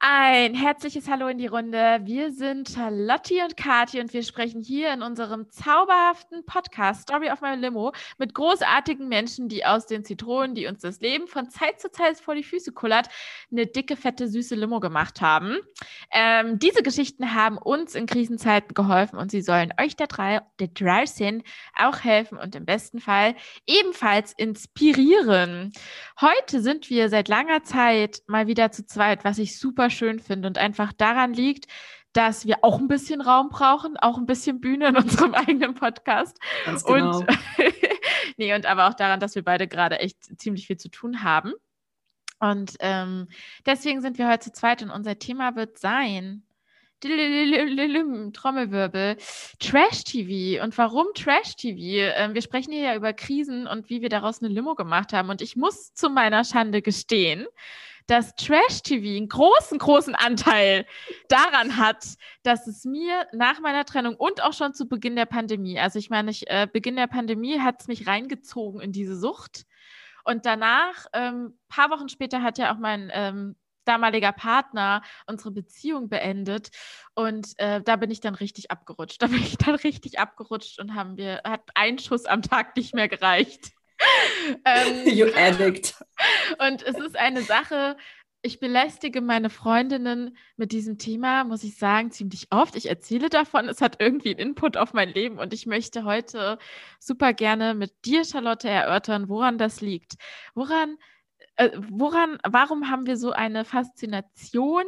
Ein herzliches Hallo in die Runde. Wir sind Charlotte und Kati und wir sprechen hier in unserem zauberhaften Podcast Story of My Limo mit großartigen Menschen, die aus den Zitronen, die uns das Leben von Zeit zu Zeit vor die Füße kullert, eine dicke, fette, süße Limo gemacht haben. Ähm, diese Geschichten haben uns in Krisenzeiten geholfen und sie sollen euch da drei, der draußen auch helfen und im besten Fall ebenfalls inspirieren. Heute sind wir seit langer Zeit mal wieder zu zweit, was ich super schön finde und einfach daran liegt, dass wir auch ein bisschen Raum brauchen, auch ein bisschen Bühne in unserem eigenen Podcast. Ganz genau. Und, nee, und aber auch daran, dass wir beide gerade echt ziemlich viel zu tun haben. Und ähm, deswegen sind wir heute zu zweit und unser Thema wird sein Trommelwirbel, Trash-TV. Und warum Trash-TV? Ähm, wir sprechen hier ja über Krisen und wie wir daraus eine Limo gemacht haben. Und ich muss zu meiner Schande gestehen, dass Trash-TV einen großen, großen Anteil daran hat, dass es mir nach meiner Trennung und auch schon zu Beginn der Pandemie, also ich meine, ich, äh, Beginn der Pandemie hat es mich reingezogen in diese Sucht. Und danach, ähm, paar Wochen später, hat ja auch mein ähm, damaliger Partner unsere Beziehung beendet und äh, da bin ich dann richtig abgerutscht. Da bin ich dann richtig abgerutscht und haben wir hat ein Schuss am Tag nicht mehr gereicht ähm, you addict. Und es ist eine Sache, ich belästige meine Freundinnen mit diesem Thema, muss ich sagen, ziemlich oft. Ich erzähle davon, es hat irgendwie einen Input auf mein Leben und ich möchte heute super gerne mit dir, Charlotte, erörtern, woran das liegt. Woran, äh, woran, warum haben wir so eine Faszination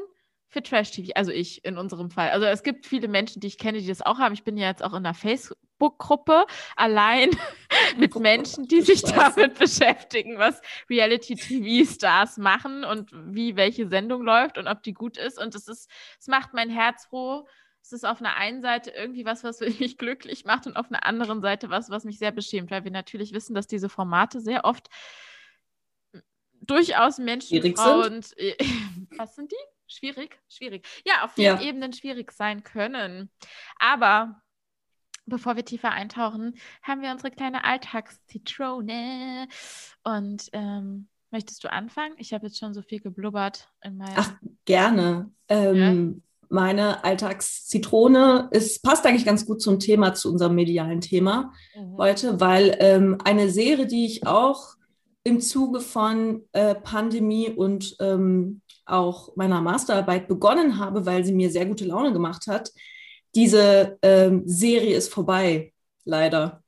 für Trash-TV? Also ich in unserem Fall. Also es gibt viele Menschen, die ich kenne, die das auch haben. Ich bin ja jetzt auch in einer Facebook Facebook-Gruppe allein mit Menschen, die sich damit beschäftigen, was Reality-TV-Stars machen und wie welche Sendung läuft und ob die gut ist. Und es ist, es macht mein Herz froh. Es ist auf einer einen Seite irgendwie was, was mich glücklich macht und auf einer anderen Seite was, was mich sehr beschämt, weil wir natürlich wissen, dass diese Formate sehr oft durchaus Menschen, Frauen, sind? was sind die? Schwierig, schwierig. Ja, auf vielen ja. Ebenen schwierig sein können. Aber bevor wir tiefer eintauchen, haben wir unsere kleine Alltagszitrone. Und ähm, möchtest du anfangen? Ich habe jetzt schon so viel geblubbert in meinem. Ach, gerne. Ähm, ja. Meine Alltagszitrone ist, passt eigentlich ganz gut zum Thema, zu unserem medialen Thema mhm. heute, weil ähm, eine Serie, die ich auch im Zuge von äh, Pandemie und ähm, auch meiner Masterarbeit begonnen habe, weil sie mir sehr gute Laune gemacht hat, diese ähm, Serie ist vorbei, leider.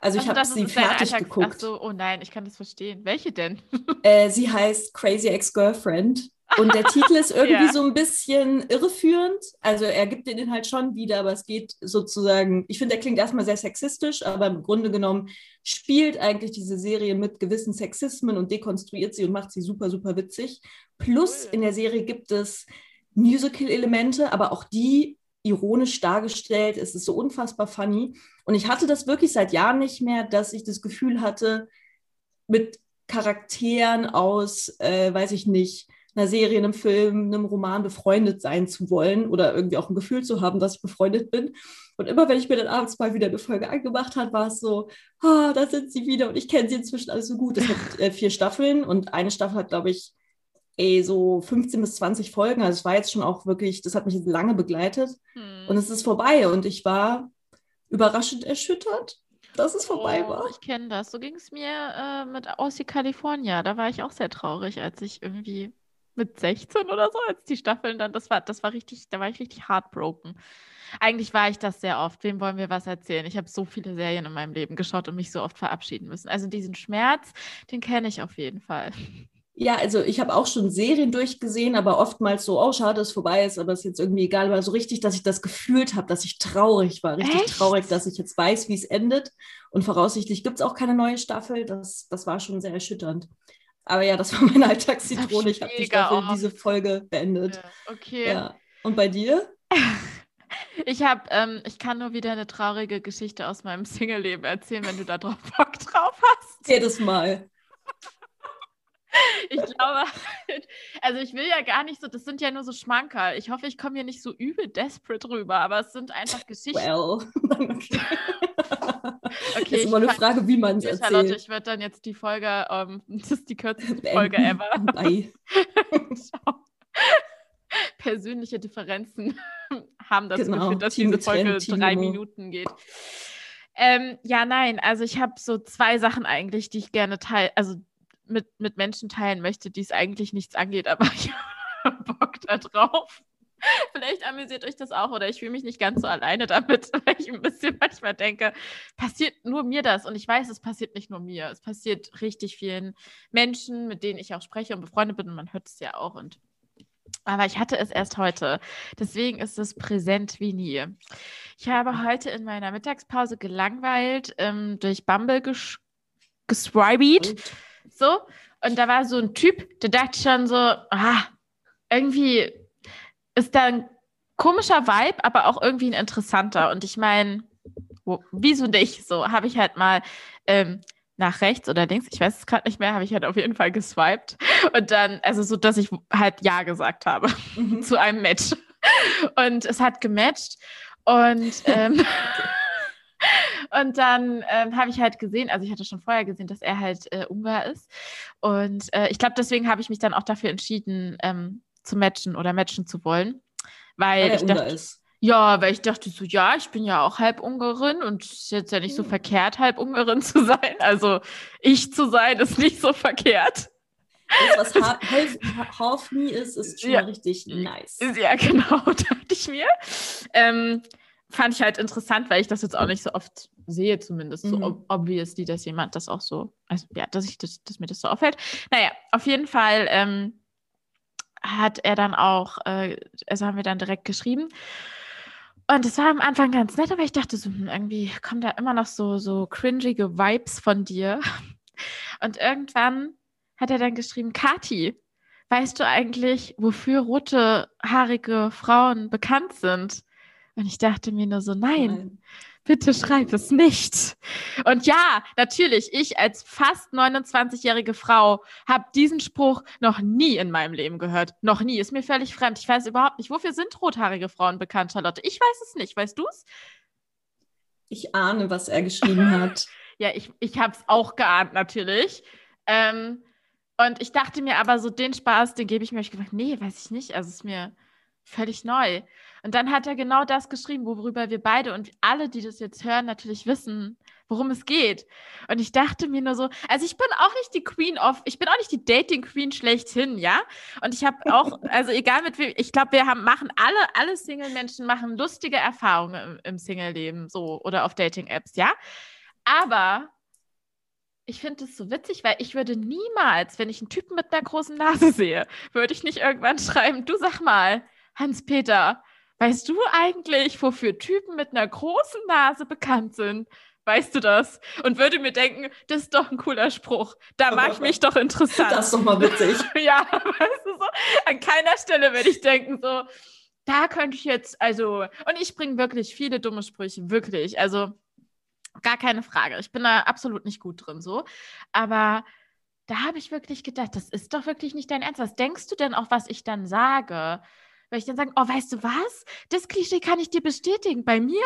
Also ich habe sie fertig Alltag, geguckt. Ach so, oh nein, ich kann das verstehen. Welche denn? Äh, sie heißt Crazy Ex-Girlfriend. Und der Titel ist irgendwie ja. so ein bisschen irreführend. Also er gibt den Inhalt schon wieder, aber es geht sozusagen, ich finde, der klingt erstmal sehr sexistisch, aber im Grunde genommen spielt eigentlich diese Serie mit gewissen Sexismen und dekonstruiert sie und macht sie super, super witzig. Plus in der Serie gibt es Musical-Elemente, aber auch die ironisch dargestellt. Es ist so unfassbar funny. Und ich hatte das wirklich seit Jahren nicht mehr, dass ich das Gefühl hatte, mit Charakteren aus, äh, weiß ich nicht, einer Serie, einem Film, einem Roman befreundet sein zu wollen oder irgendwie auch ein Gefühl zu haben, dass ich befreundet bin. Und immer wenn ich mir dann abends mal wieder eine Folge angemacht habe, war es so, ah, da sind sie wieder und ich kenne sie inzwischen alles so gut. Es hat äh, vier Staffeln und eine Staffel hat, glaube ich, ey, so 15 bis 20 Folgen. Also es war jetzt schon auch wirklich, das hat mich lange begleitet. Hm. Und es ist vorbei. Und ich war überraschend erschüttert, dass es vorbei oh, war. Ich kenne das. So ging es mir äh, mit Aussie California. Da war ich auch sehr traurig, als ich irgendwie mit 16 oder so, als die Staffeln dann, das war, das war richtig, da war ich richtig heartbroken. Eigentlich war ich das sehr oft. Wem wollen wir was erzählen? Ich habe so viele Serien in meinem Leben geschaut und mich so oft verabschieden müssen. Also diesen Schmerz, den kenne ich auf jeden Fall. Ja, also ich habe auch schon Serien durchgesehen, aber oftmals so, oh, schade, dass es vorbei ist, aber es ist jetzt irgendwie egal. Aber so richtig, dass ich das gefühlt habe, dass ich traurig war, richtig Echt? traurig, dass ich jetzt weiß, wie es endet. Und voraussichtlich gibt es auch keine neue Staffel. Das, das war schon sehr erschütternd. Aber ja, das war meine Alltagszitrone. Ich habe die Staffel, diese Folge beendet. Ja, okay. Ja. Und bei dir? Ich habe, ähm, ich kann nur wieder eine traurige Geschichte aus meinem Single-Leben erzählen, wenn du da drauf Bock drauf hast. Jedes Mal. Ich glaube, also ich will ja gar nicht so, das sind ja nur so Schmankerl. Ich hoffe, ich komme hier nicht so übel desperate rüber, aber es sind einfach Geschichten. Well. okay, ist immer eine Frage, wie man es erzählt. Charlotte, ich würde dann jetzt die Folge, ähm, das ist die kürzeste Folge ever. Bye. Persönliche Differenzen haben dazu genau, geführt, dass diese Folge drei Minuten geht. Ähm, ja, nein, also ich habe so zwei Sachen eigentlich, die ich gerne teile, also mit, mit Menschen teilen möchte, die es eigentlich nichts angeht, aber ich habe Bock da drauf. Vielleicht amüsiert euch das auch oder ich fühle mich nicht ganz so alleine damit, weil ich ein bisschen manchmal denke, passiert nur mir das und ich weiß, es passiert nicht nur mir. Es passiert richtig vielen Menschen, mit denen ich auch spreche und befreundet bin und man hört es ja auch und aber ich hatte es erst heute. Deswegen ist es präsent wie nie. Ich habe heute in meiner Mittagspause gelangweilt ähm, durch Bumble ges geswiped. So. Und da war so ein Typ, der dachte schon so, ah, irgendwie ist da ein komischer Vibe, aber auch irgendwie ein interessanter. Und ich meine, wieso nicht? So habe ich halt mal ähm, nach rechts oder links, ich weiß es gerade nicht mehr, habe ich halt auf jeden Fall geswiped. Und dann, also so, dass ich halt Ja gesagt habe mhm. zu einem Match. Und es hat gematcht. Und, ähm, und dann ähm, habe ich halt gesehen, also ich hatte schon vorher gesehen, dass er halt äh, Ungar ist. Und äh, ich glaube, deswegen habe ich mich dann auch dafür entschieden, ähm, zu matchen oder matchen zu wollen. Weil, weil ich dachte, ist. Ja, weil ich dachte so, ja, ich bin ja auch halb Ungarin und es ist jetzt ja nicht so hm. verkehrt, halb Ungarin zu sein. Also ich zu sein ist nicht so verkehrt. Das, was half, me ist, ist schon ja. richtig nice. Ja, genau, dachte ich mir. Ähm, fand ich halt interessant, weil ich das jetzt auch nicht so oft sehe, zumindest mhm. so ob obviously, dass jemand das auch so, also ja, dass ich das, dass mir das so auffällt. Naja, auf jeden Fall ähm, hat er dann auch, äh, also haben wir dann direkt geschrieben. Und es war am Anfang ganz nett, aber ich dachte so, hm, irgendwie kommen da immer noch so, so cringige Vibes von dir. Und irgendwann hat er dann geschrieben, Kati, weißt du eigentlich, wofür rote haarige Frauen bekannt sind? Und ich dachte mir nur so, nein. nein bitte schreib es nicht. Und ja, natürlich, ich als fast 29-jährige Frau habe diesen Spruch noch nie in meinem Leben gehört. Noch nie. Ist mir völlig fremd. Ich weiß überhaupt nicht, wofür sind rothaarige Frauen bekannt, Charlotte? Ich weiß es nicht. Weißt du es? Ich ahne, was er geschrieben hat. ja, ich, ich habe es auch geahnt, natürlich. Ähm, und ich dachte mir aber so, den Spaß, den gebe ich mir. Ich gedacht, nee, weiß ich nicht. Also es ist mir völlig neu. Und dann hat er genau das geschrieben, worüber wir beide und alle, die das jetzt hören, natürlich wissen, worum es geht. Und ich dachte mir nur so, also ich bin auch nicht die Queen of, ich bin auch nicht die Dating Queen schlechthin, ja? Und ich habe auch, also egal mit wem, ich glaube, wir haben, machen alle, alle Single-Menschen machen lustige Erfahrungen im, im Single-Leben, so, oder auf Dating-Apps, ja? Aber ich finde es so witzig, weil ich würde niemals, wenn ich einen Typen mit einer großen Nase sehe, würde ich nicht irgendwann schreiben, du sag mal, Hans-Peter, weißt du eigentlich, wofür Typen mit einer großen Nase bekannt sind? Weißt du das? Und würde mir denken, das ist doch ein cooler Spruch. Da mache ich mich doch interessant. Das ist doch mal witzig. ja, weißt du so? An keiner Stelle würde ich denken, so, da könnte ich jetzt, also, und ich bringe wirklich viele dumme Sprüche, wirklich. Also, gar keine Frage. Ich bin da absolut nicht gut drin, so. Aber da habe ich wirklich gedacht, das ist doch wirklich nicht dein Ernst. Was denkst du denn auch, was ich dann sage? Weil ich dann sage, oh, weißt du was? Das Klischee kann ich dir bestätigen. Bei mir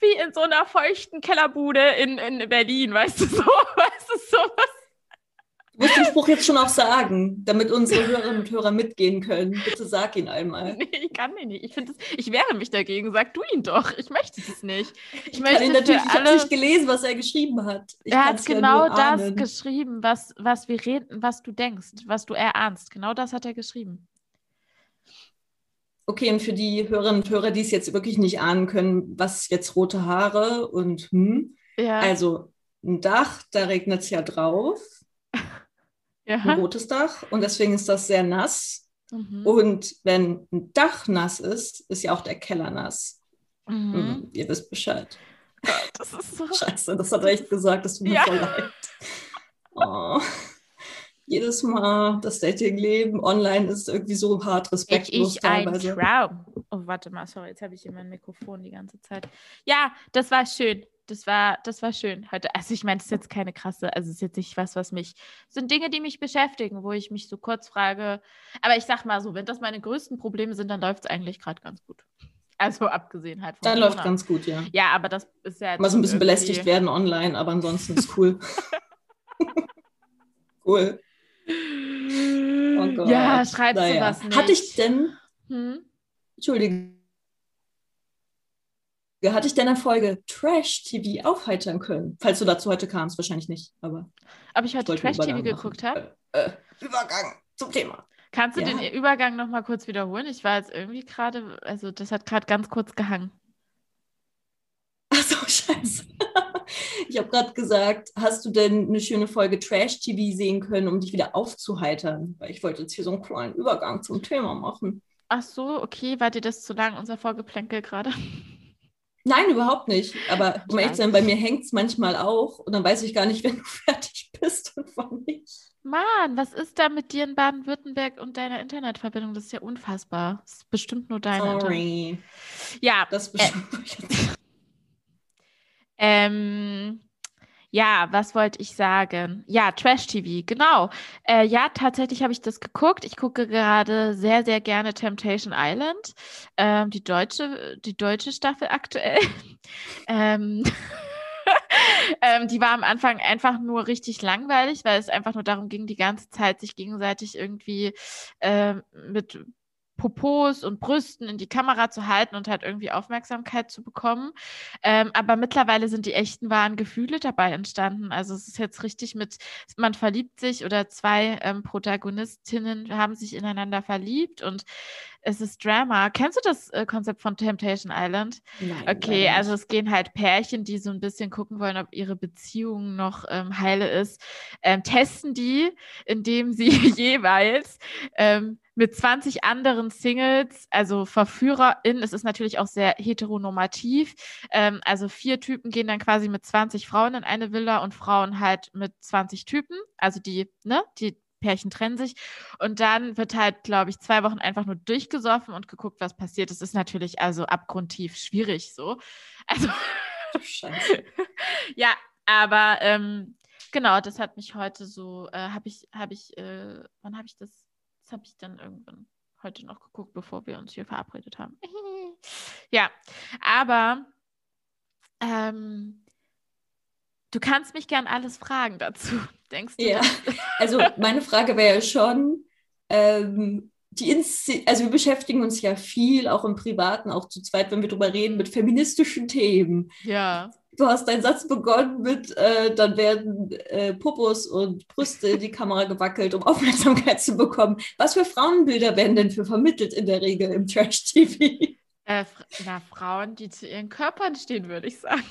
wie in so einer feuchten Kellerbude in, in Berlin, weißt du so? Weißt du sowas? Du musst den Spruch jetzt schon auch sagen, damit unsere Hörerinnen und Hörer mitgehen können. Bitte sag ihn einmal. Nee, ich kann ihn nicht. Ich, das, ich wehre mich dagegen. Sag du ihn doch. Ich möchte das nicht. Ich, ich möchte natürlich, ich habe nicht gelesen, was er geschrieben hat. Ich er hat genau ja das geschrieben, was, was wir reden, was du denkst, was du erahnst. Genau das hat er geschrieben. Okay, und für die Hörerinnen und Hörer, die es jetzt wirklich nicht ahnen können, was jetzt rote Haare und hm, ja. also ein Dach, da regnet es ja drauf. Ja. Ein rotes Dach und deswegen ist das sehr nass. Mhm. Und wenn ein Dach nass ist, ist ja auch der Keller nass. Mhm. Hm, ihr wisst Bescheid. Gott, das ist so. Scheiße, das hat er echt gesagt, das tut mir ja. voll leid. Oh jedes Mal das Dating-Leben online ist irgendwie so hart respektlos ich, ich teilweise. Ein Traum. Oh, warte mal, sorry, jetzt habe ich hier mein Mikrofon die ganze Zeit. Ja, das war schön. das war, das war schön heute. Also ich meine, es ist jetzt keine krasse, also es ist jetzt nicht was, was mich, es sind Dinge, die mich beschäftigen, wo ich mich so kurz frage. Aber ich sag mal so, wenn das meine größten Probleme sind, dann läuft es eigentlich gerade ganz gut. Also abgesehen halt von Dann Corona. läuft ganz gut, ja. Ja, aber das ist ja. Mal so ein bisschen belästigt werden online, aber ansonsten ist cool. cool. Oh Gott. Ja, schreibst naja. du was nicht. Hatte ich denn, hm? Entschuldige, hatte ich denn eine Folge Trash-TV aufheitern können? Falls du dazu heute kamst, wahrscheinlich nicht, aber. Ob ich heute Trash-TV geguckt habe? Äh, äh, Übergang zum Thema. Kannst du ja. den Übergang nochmal kurz wiederholen? Ich war jetzt irgendwie gerade, also das hat gerade ganz kurz gehangen. Achso, scheiße. Ich habe gerade gesagt, hast du denn eine schöne Folge Trash-TV sehen können, um dich wieder aufzuheitern? Weil ich wollte jetzt hier so einen kleinen Übergang zum Thema machen. Ach so, okay. War dir das zu lang, unser Vorgeplänkel gerade? Nein, überhaupt nicht. Aber um ehrlich zu sein, bei mir hängt es manchmal auch und dann weiß ich gar nicht, wenn du fertig bist und wann nicht. Mann, was ist da mit dir in Baden-Württemberg und deiner Internetverbindung? Das ist ja unfassbar. Das ist bestimmt nur deine. Sorry. Ja. Das ist bestimmt. Äh, ähm, ja, was wollte ich sagen? Ja, Trash-TV, genau. Äh, ja, tatsächlich habe ich das geguckt. Ich gucke gerade sehr, sehr gerne Temptation Island, ähm, die deutsche, die deutsche Staffel aktuell. ähm, ähm, die war am Anfang einfach nur richtig langweilig, weil es einfach nur darum ging, die ganze Zeit sich gegenseitig irgendwie äh, mit Popos und Brüsten in die Kamera zu halten und halt irgendwie Aufmerksamkeit zu bekommen. Ähm, aber mittlerweile sind die echten wahren Gefühle dabei entstanden. Also es ist jetzt richtig mit, man verliebt sich oder zwei ähm, Protagonistinnen haben sich ineinander verliebt und es ist Drama. Kennst du das äh, Konzept von Temptation Island? Nein. Okay, also es gehen halt Pärchen, die so ein bisschen gucken wollen, ob ihre Beziehung noch ähm, heile ist, ähm, testen die, indem sie jeweils ähm, mit 20 anderen Singles, also VerführerInnen, es ist natürlich auch sehr heteronormativ. Ähm, also vier Typen gehen dann quasi mit 20 Frauen in eine Villa und Frauen halt mit 20 Typen. Also die, ne, die Pärchen trennen sich. Und dann wird halt, glaube ich, zwei Wochen einfach nur durchgesoffen und geguckt, was passiert. Das ist natürlich also abgrundtief schwierig so. Also. Scheiße. ja, aber ähm, genau, das hat mich heute so, äh, habe ich, habe ich, äh, wann habe ich das das habe ich dann irgendwann heute noch geguckt, bevor wir uns hier verabredet haben. ja, aber ähm, du kannst mich gern alles fragen dazu, denkst du? Ja, also meine Frage wäre ja schon, ähm, die also wir beschäftigen uns ja viel, auch im Privaten, auch zu zweit, wenn wir darüber reden, mit feministischen Themen. Ja du hast deinen Satz begonnen mit, äh, dann werden äh, Popos und Brüste in die Kamera gewackelt, um Aufmerksamkeit zu bekommen. Was für Frauenbilder werden denn für vermittelt in der Regel im Trash-TV? Äh, na, Frauen, die zu ihren Körpern stehen, würde ich sagen.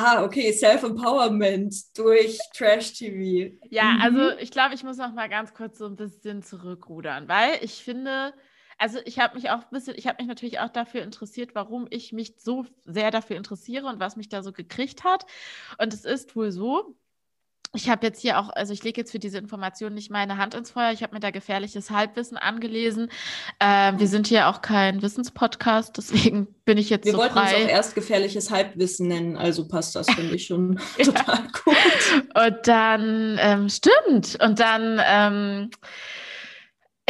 Ah, okay, Self-Empowerment durch Trash-TV. Ja, mhm. also ich glaube, ich muss noch mal ganz kurz so ein bisschen zurückrudern, weil ich finde, also ich habe mich auch ein bisschen, ich habe mich natürlich auch dafür interessiert, warum ich mich so sehr dafür interessiere und was mich da so gekriegt hat. Und es ist wohl so, ich habe jetzt hier auch, also ich lege jetzt für diese Information nicht meine Hand ins Feuer. Ich habe mir da gefährliches Halbwissen angelesen. Ähm, wir sind hier auch kein Wissenspodcast, deswegen bin ich jetzt wir so frei. Wir wollten uns auch erst gefährliches Halbwissen nennen, also passt das, finde ich schon total gut. Und dann, ähm, stimmt, und dann ähm,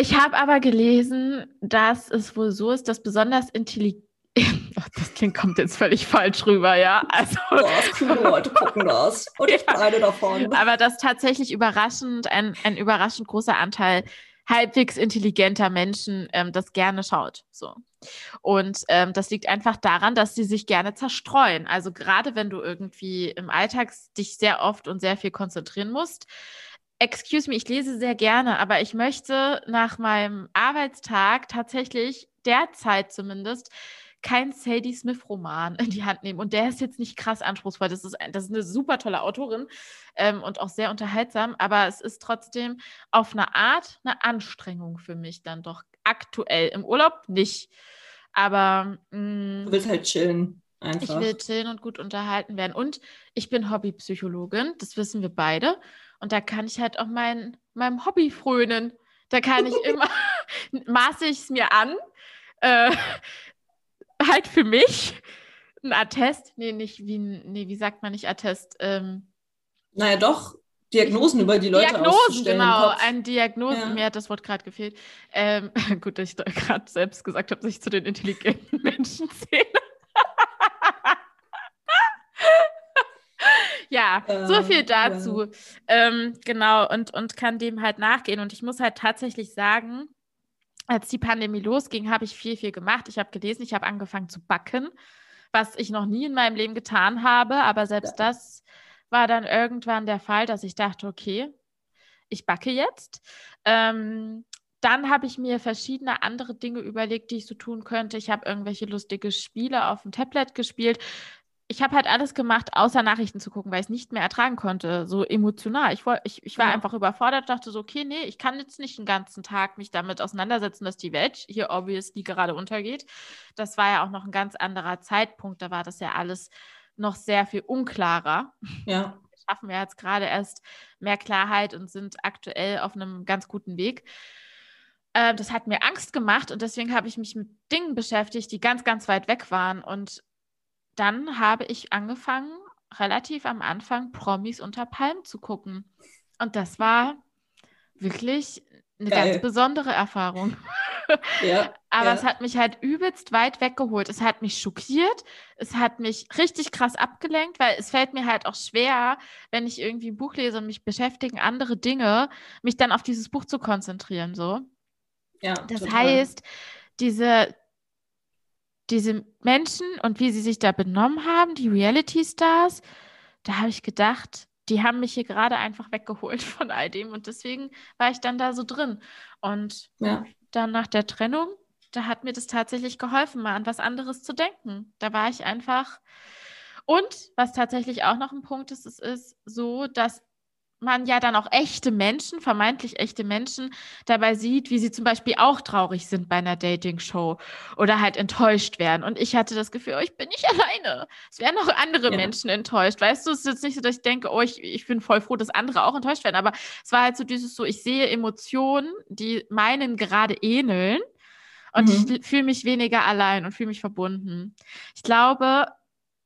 ich habe aber gelesen, dass es wohl so ist, dass besonders intelligent. Das klingt, kommt jetzt völlig falsch rüber, ja. Also, das, coole Leute gucken das. Und ich bin ja, eine davon. Aber dass tatsächlich überraschend, ein, ein überraschend großer Anteil halbwegs intelligenter Menschen ähm, das gerne schaut. So. Und ähm, das liegt einfach daran, dass sie sich gerne zerstreuen. Also gerade wenn du irgendwie im Alltag dich sehr oft und sehr viel konzentrieren musst, excuse me, ich lese sehr gerne, aber ich möchte nach meinem Arbeitstag tatsächlich derzeit zumindest kein Sadie Smith-Roman in die Hand nehmen. Und der ist jetzt nicht krass anspruchsvoll. Das ist, das ist eine super tolle Autorin ähm, und auch sehr unterhaltsam, aber es ist trotzdem auf eine Art eine Anstrengung für mich dann doch aktuell. Im Urlaub nicht. Aber mh, mm, du willst halt chillen. Einfach. Ich will chillen und gut unterhalten werden. Und ich bin Hobbypsychologin, das wissen wir beide. Und da kann ich halt auch mein, meinem Hobby frönen. Da kann ich immer, maße ich es mir an, äh, halt für mich, Ein Attest? Nee, nicht wie, nee, wie sagt man nicht Attest? Ähm, naja, doch, Diagnosen über die Leute Diagnosen, genau, ein Diagnosen. Ja. Mir hat das Wort gerade gefehlt. Ähm, gut, dass ich da gerade selbst gesagt habe, dass ich zu den intelligenten Menschen zähle. ja, äh, so viel dazu. Ja. Ähm, genau, und, und kann dem halt nachgehen. Und ich muss halt tatsächlich sagen, als die Pandemie losging, habe ich viel, viel gemacht. Ich habe gelesen, ich habe angefangen zu backen, was ich noch nie in meinem Leben getan habe. Aber selbst ja. das war dann irgendwann der Fall, dass ich dachte, okay, ich backe jetzt. Ähm, dann habe ich mir verschiedene andere Dinge überlegt, die ich so tun könnte. Ich habe irgendwelche lustige Spiele auf dem Tablet gespielt ich habe halt alles gemacht, außer Nachrichten zu gucken, weil ich es nicht mehr ertragen konnte, so emotional. Ich, ich, ich war ja. einfach überfordert, dachte so, okay, nee, ich kann jetzt nicht den ganzen Tag mich damit auseinandersetzen, dass die Welt hier obviously gerade untergeht. Das war ja auch noch ein ganz anderer Zeitpunkt, da war das ja alles noch sehr viel unklarer. Ja. Wir schaffen wir jetzt gerade erst mehr Klarheit und sind aktuell auf einem ganz guten Weg äh, das hat mir Angst gemacht und deswegen habe ich mich mit Dingen beschäftigt, die ganz, ganz weit weg waren. Und dann habe ich angefangen, relativ am Anfang Promis unter Palmen zu gucken. Und das war wirklich eine Geil. ganz besondere Erfahrung. Ja, Aber ja. es hat mich halt übelst weit weggeholt. Es hat mich schockiert. Es hat mich richtig krass abgelenkt, weil es fällt mir halt auch schwer, wenn ich irgendwie ein Buch lese und mich beschäftigen andere Dinge, mich dann auf dieses Buch zu konzentrieren. So. Ja, das total. heißt, diese, diese Menschen und wie sie sich da benommen haben, die Reality-Stars, da habe ich gedacht, die haben mich hier gerade einfach weggeholt von all dem und deswegen war ich dann da so drin. Und ja. dann nach der Trennung, da hat mir das tatsächlich geholfen, mal an was anderes zu denken. Da war ich einfach. Und was tatsächlich auch noch ein Punkt ist, es ist so, dass man ja dann auch echte Menschen, vermeintlich echte Menschen, dabei sieht, wie sie zum Beispiel auch traurig sind bei einer Dating-Show oder halt enttäuscht werden. Und ich hatte das Gefühl, oh, ich bin nicht alleine. Es werden auch andere ja. Menschen enttäuscht. Weißt du, es ist jetzt nicht so, dass ich denke, oh, ich, ich bin voll froh, dass andere auch enttäuscht werden. Aber es war halt so dieses so, ich sehe Emotionen, die meinen gerade ähneln. Und mhm. ich fühle mich weniger allein und fühle mich verbunden. Ich glaube,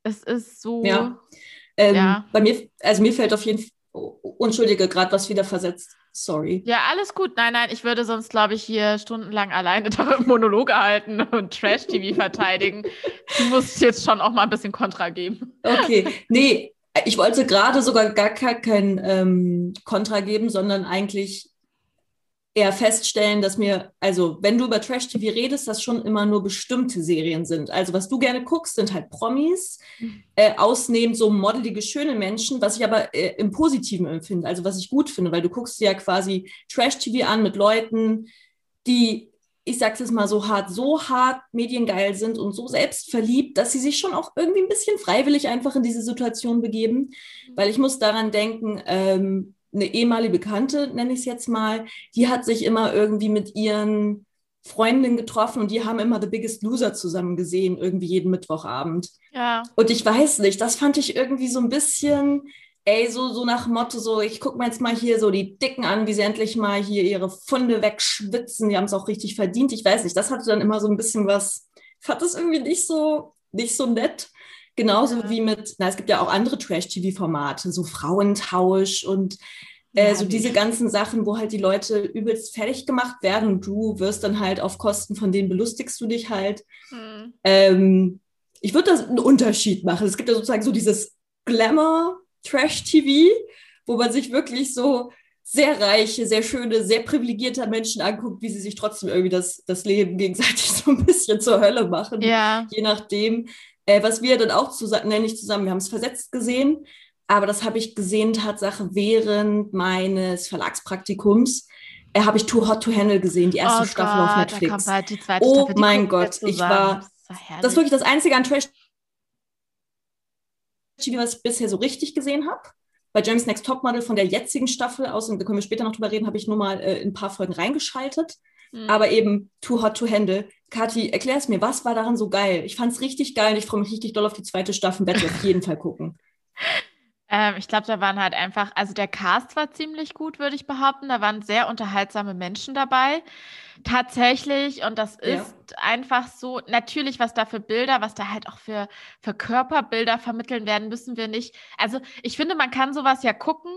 es ist so. Ja. Ähm, ja. Bei mir, also mir fällt auf jeden Fall Unschuldige gerade was wieder versetzt. Sorry. Ja, alles gut. Nein, nein, ich würde sonst, glaube ich, hier stundenlang alleine Monologe halten und Trash-TV verteidigen. Du musst jetzt schon auch mal ein bisschen Kontra geben. Okay, nee, ich wollte gerade sogar gar kein ähm, Kontra geben, sondern eigentlich eher feststellen, dass mir, also wenn du über Trash-TV redest, dass schon immer nur bestimmte Serien sind. Also was du gerne guckst, sind halt Promis, mhm. äh, ausnehmend so modelige, schöne Menschen, was ich aber äh, im Positiven empfinde, also was ich gut finde, weil du guckst ja quasi Trash-TV an mit Leuten, die, ich sag's jetzt mal so hart, so hart mediengeil sind und so selbstverliebt, dass sie sich schon auch irgendwie ein bisschen freiwillig einfach in diese Situation begeben. Mhm. Weil ich muss daran denken, ähm, eine ehemalige Bekannte, nenne ich es jetzt mal, die hat sich immer irgendwie mit ihren Freundinnen getroffen und die haben immer The Biggest Loser zusammen gesehen, irgendwie jeden Mittwochabend. Ja. Und ich weiß nicht, das fand ich irgendwie so ein bisschen, ey, so, so nach Motto, so, ich gucke mir jetzt mal hier so die Dicken an, wie sie endlich mal hier ihre Funde wegschwitzen, die haben es auch richtig verdient. Ich weiß nicht, das hatte dann immer so ein bisschen was, ich fand das irgendwie nicht so, nicht so nett. Genauso ja. wie mit, na, es gibt ja auch andere Trash-TV-Formate, so Frauentausch und äh, ja, so diese ganzen Sachen, wo halt die Leute übelst fertig gemacht werden und du wirst dann halt auf Kosten von denen belustigst du dich halt. Mhm. Ähm, ich würde da einen Unterschied machen. Es gibt ja sozusagen so dieses Glamour-Trash-TV, wo man sich wirklich so sehr reiche, sehr schöne, sehr privilegierte Menschen anguckt, wie sie sich trotzdem irgendwie das, das Leben gegenseitig so ein bisschen zur Hölle machen. Ja. Je nachdem. Äh, was wir dann auch zusammen, nenne ich zusammen, wir haben es versetzt gesehen, aber das habe ich gesehen, Tatsache, während meines Verlagspraktikums. Äh, habe ich Too Hot to Handle gesehen, die erste oh Staffel Gott, auf Netflix. Die zweite oh Staffel, mein Gott, ich war. Das, das ist wirklich das Einzige an Trash, was ich bisher so richtig gesehen habe. Bei James Next Topmodel von der jetzigen Staffel aus, und da können wir später noch drüber reden, habe ich nur mal äh, in ein paar Folgen reingeschaltet. Mhm. Aber eben Too Hot to Handle. Kathi, erklär es mir, was war daran so geil? Ich fand es richtig geil und ich freue mich richtig doll auf die zweite Staffel, werde auf jeden Fall gucken. Ähm, ich glaube, da waren halt einfach, also der Cast war ziemlich gut, würde ich behaupten. Da waren sehr unterhaltsame Menschen dabei. Tatsächlich, und das ist ja. einfach so, natürlich, was da für Bilder, was da halt auch für, für Körperbilder vermitteln werden, müssen wir nicht. Also ich finde, man kann sowas ja gucken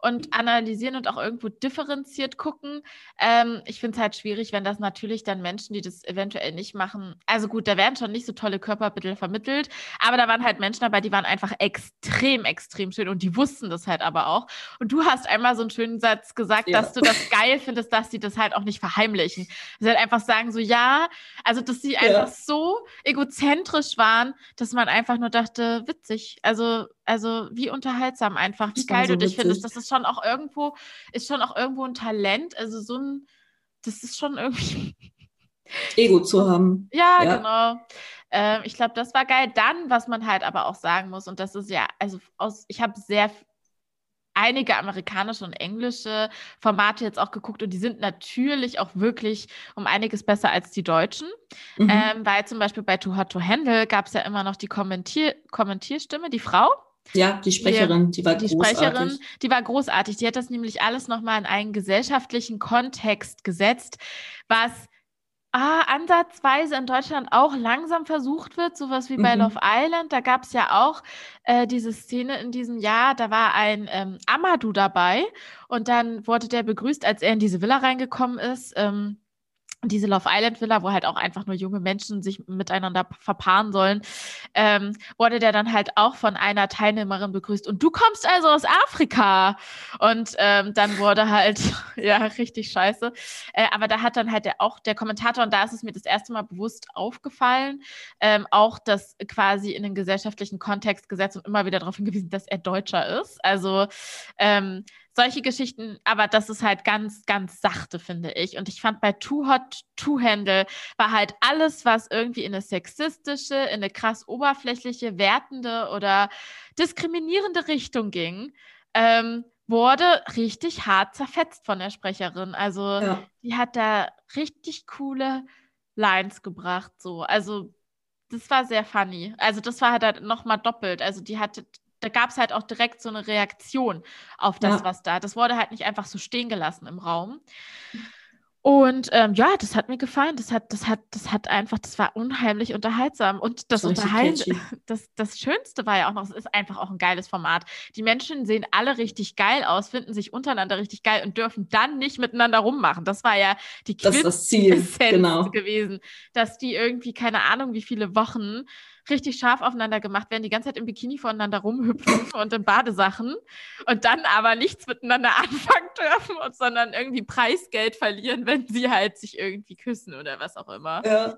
und analysieren und auch irgendwo differenziert gucken. Ähm, ich finde es halt schwierig, wenn das natürlich dann Menschen, die das eventuell nicht machen, also gut, da werden schon nicht so tolle Körperbilder vermittelt, aber da waren halt Menschen dabei, die waren einfach extrem, extrem schön und die wussten das halt aber auch. Und du hast einmal so einen schönen Satz gesagt, ja. dass du das geil findest, dass sie das halt auch nicht verheimlichen. Sie halt einfach sagen so, ja, also dass sie ja. einfach so egozentrisch waren, dass man einfach nur dachte, witzig. Also also wie unterhaltsam einfach, wie geil so du dich witzig. findest. Das ist schon auch irgendwo, ist schon auch irgendwo ein Talent. Also so ein, das ist schon irgendwie. Ego zu haben. Ja, ja. genau. Ähm, ich glaube, das war geil. Dann, was man halt aber auch sagen muss, und das ist ja, also aus, ich habe sehr einige amerikanische und englische Formate jetzt auch geguckt und die sind natürlich auch wirklich um einiges besser als die deutschen. Mhm. Ähm, weil zum Beispiel bei Too Hot to Handle gab es ja immer noch die Kommentier Kommentierstimme, die Frau. Ja, die Sprecherin, die war die großartig. Sprecherin, die war großartig. Die hat das nämlich alles nochmal in einen gesellschaftlichen Kontext gesetzt, was ah, ansatzweise in Deutschland auch langsam versucht wird, sowas wie bei mhm. Love Island. Da gab es ja auch äh, diese Szene in diesem Jahr, da war ein ähm, Amadou dabei und dann wurde der begrüßt, als er in diese Villa reingekommen ist. Ähm, diese Love Island Villa, wo halt auch einfach nur junge Menschen sich miteinander verpaaren sollen, ähm, wurde der dann halt auch von einer Teilnehmerin begrüßt. Und du kommst also aus Afrika. Und ähm, dann wurde halt, ja, richtig scheiße. Äh, aber da hat dann halt der, auch der Kommentator, und da ist es mir das erste Mal bewusst aufgefallen, ähm, auch das quasi in den gesellschaftlichen Kontext gesetzt und immer wieder darauf hingewiesen, dass er Deutscher ist. Also ähm, solche Geschichten, aber das ist halt ganz, ganz sachte, finde ich. Und ich fand bei Too Hot to Handle war halt alles, was irgendwie in eine sexistische, in eine krass oberflächliche, wertende oder diskriminierende Richtung ging, ähm, wurde richtig hart zerfetzt von der Sprecherin. Also ja. die hat da richtig coole Lines gebracht, so. Also das war sehr funny. Also das war halt nochmal doppelt. Also die hatte da gab es halt auch direkt so eine Reaktion auf das, ja. was da. Das wurde halt nicht einfach so stehen gelassen im Raum. Und ähm, ja, das hat mir gefallen. Das hat, das hat, das hat einfach, das war unheimlich unterhaltsam. Und das Unterhalten, das, das Schönste war ja auch noch, es ist einfach auch ein geiles Format. Die Menschen sehen alle richtig geil aus, finden sich untereinander richtig geil und dürfen dann nicht miteinander rummachen. Das war ja die das das Ziel genau. gewesen, dass die irgendwie keine Ahnung, wie viele Wochen richtig scharf aufeinander gemacht werden, die ganze Zeit im Bikini voneinander rumhüpfen und in Badesachen und dann aber nichts miteinander anfangen dürfen, und, sondern irgendwie Preisgeld verlieren, wenn sie halt sich irgendwie küssen oder was auch immer. Ja.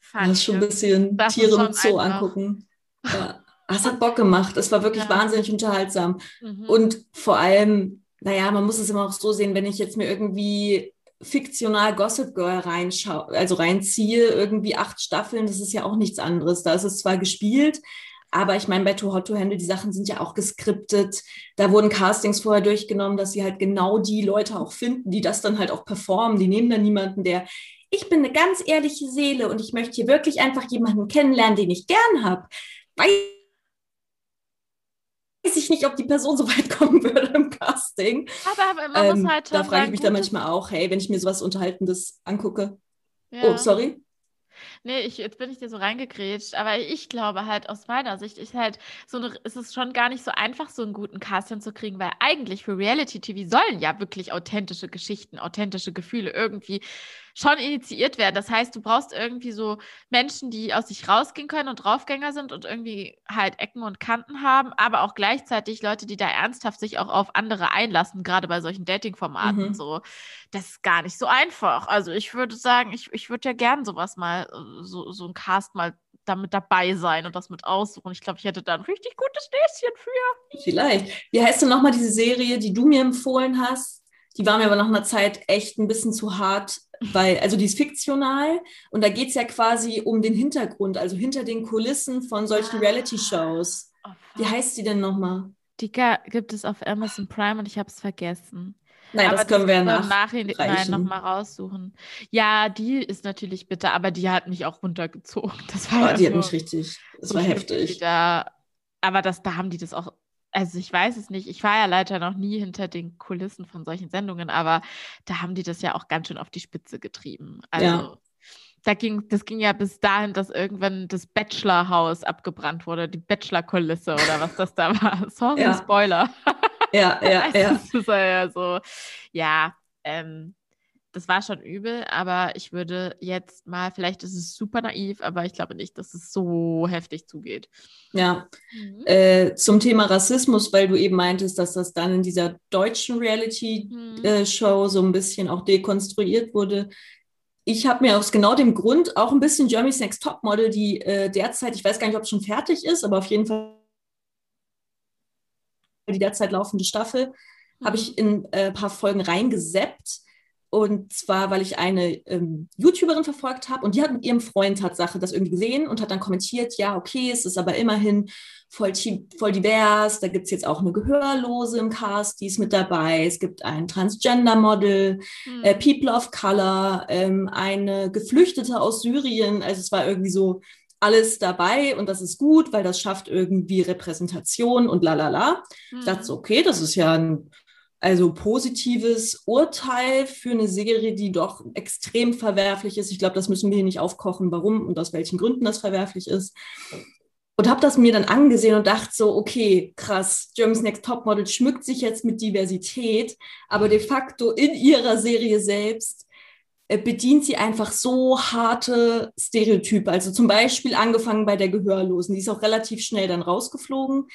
Fand das schon ein bisschen Tiere im Zoo einfach. angucken. Ja. Es hat Bock gemacht. Es war wirklich ja. wahnsinnig unterhaltsam. Mhm. Und vor allem, naja, man muss es immer auch so sehen, wenn ich jetzt mir irgendwie fiktional Gossip Girl reinschaue, also reinziehe, irgendwie acht Staffeln, das ist ja auch nichts anderes. Da ist es zwar gespielt, aber ich meine, bei Too Hot to Handle, die Sachen sind ja auch geskriptet. Da wurden Castings vorher durchgenommen, dass sie halt genau die Leute auch finden, die das dann halt auch performen. Die nehmen dann niemanden, der, ich bin eine ganz ehrliche Seele und ich möchte hier wirklich einfach jemanden kennenlernen, den ich gern habe. Weiß ich nicht, ob die Person so weit kommen würde im Casting. Aber, man ähm, muss halt Da frage ich mich dann manchmal auch, hey, wenn ich mir sowas Unterhaltendes angucke. Ja. Oh, sorry. Nee, ich, jetzt bin ich dir so reingekrätscht, aber ich glaube halt aus meiner Sicht ist halt so eine, ist es schon gar nicht so einfach, so einen guten Cast hinzukriegen, weil eigentlich für Reality-TV sollen ja wirklich authentische Geschichten, authentische Gefühle irgendwie schon initiiert werden. Das heißt, du brauchst irgendwie so Menschen, die aus sich rausgehen können und Draufgänger sind und irgendwie halt Ecken und Kanten haben, aber auch gleichzeitig Leute, die da ernsthaft sich auch auf andere einlassen, gerade bei solchen Dating-Formaten. Mhm. So, das ist gar nicht so einfach. Also ich würde sagen, ich, ich würde ja gern sowas mal, so, so ein Cast mal damit dabei sein und das mit aussuchen. Ich glaube, ich hätte da ein richtig gutes Näschen für. Vielleicht. Wie heißt denn nochmal diese Serie, die du mir empfohlen hast? Die war mir aber nach einer Zeit echt ein bisschen zu hart weil, also die ist fiktional und da geht es ja quasi um den Hintergrund, also hinter den Kulissen von solchen ah. Reality-Shows. Oh, Wie heißt die denn nochmal? Die gibt es auf Amazon Prime und ich habe es vergessen. Nein, aber das können wir ja nach Nachhinein nochmal raussuchen. Ja, die ist natürlich bitter, aber die hat mich auch runtergezogen. Das war oh, ja die so, hat mich richtig, das so war heftig. Da, aber das, da haben die das auch also ich weiß es nicht, ich war ja leider noch nie hinter den Kulissen von solchen Sendungen, aber da haben die das ja auch ganz schön auf die Spitze getrieben. Also ja. da ging, das ging ja bis dahin, dass irgendwann das Bachelor-Haus abgebrannt wurde, die Bachelor-Kulisse oder was das da war. Sorry, ja. Spoiler. Ja, ja, also, ja. Das ist ja so, ja, ähm, das war schon übel, aber ich würde jetzt mal, vielleicht ist es super naiv, aber ich glaube nicht, dass es so heftig zugeht. Ja, mhm. äh, zum Thema Rassismus, weil du eben meintest, dass das dann in dieser deutschen Reality-Show mhm. äh, so ein bisschen auch dekonstruiert wurde. Ich habe mir aus genau dem Grund auch ein bisschen Jeremy's Next Topmodel, die äh, derzeit, ich weiß gar nicht, ob es schon fertig ist, aber auf jeden Fall die derzeit laufende Staffel, mhm. habe ich in ein äh, paar Folgen reingeseppt und zwar, weil ich eine ähm, YouTuberin verfolgt habe und die hat mit ihrem Freund Tatsache das irgendwie gesehen und hat dann kommentiert, ja, okay, es ist aber immerhin voll, voll divers. Da gibt es jetzt auch eine Gehörlose im Cast, die ist mit dabei. Es gibt ein Transgender-Model, mhm. äh, People of Color, ähm, eine Geflüchtete aus Syrien. Also es war irgendwie so alles dabei und das ist gut, weil das schafft irgendwie Repräsentation und la la la. Ich dachte so, okay, das ist ja ein also positives Urteil für eine Serie, die doch extrem verwerflich ist. Ich glaube, das müssen wir hier nicht aufkochen, warum und aus welchen Gründen das verwerflich ist. Und habe das mir dann angesehen und dachte so, okay, krass, Germany's Next Topmodel schmückt sich jetzt mit Diversität, aber de facto in ihrer Serie selbst bedient sie einfach so harte Stereotype. Also zum Beispiel angefangen bei der Gehörlosen, die ist auch relativ schnell dann rausgeflogen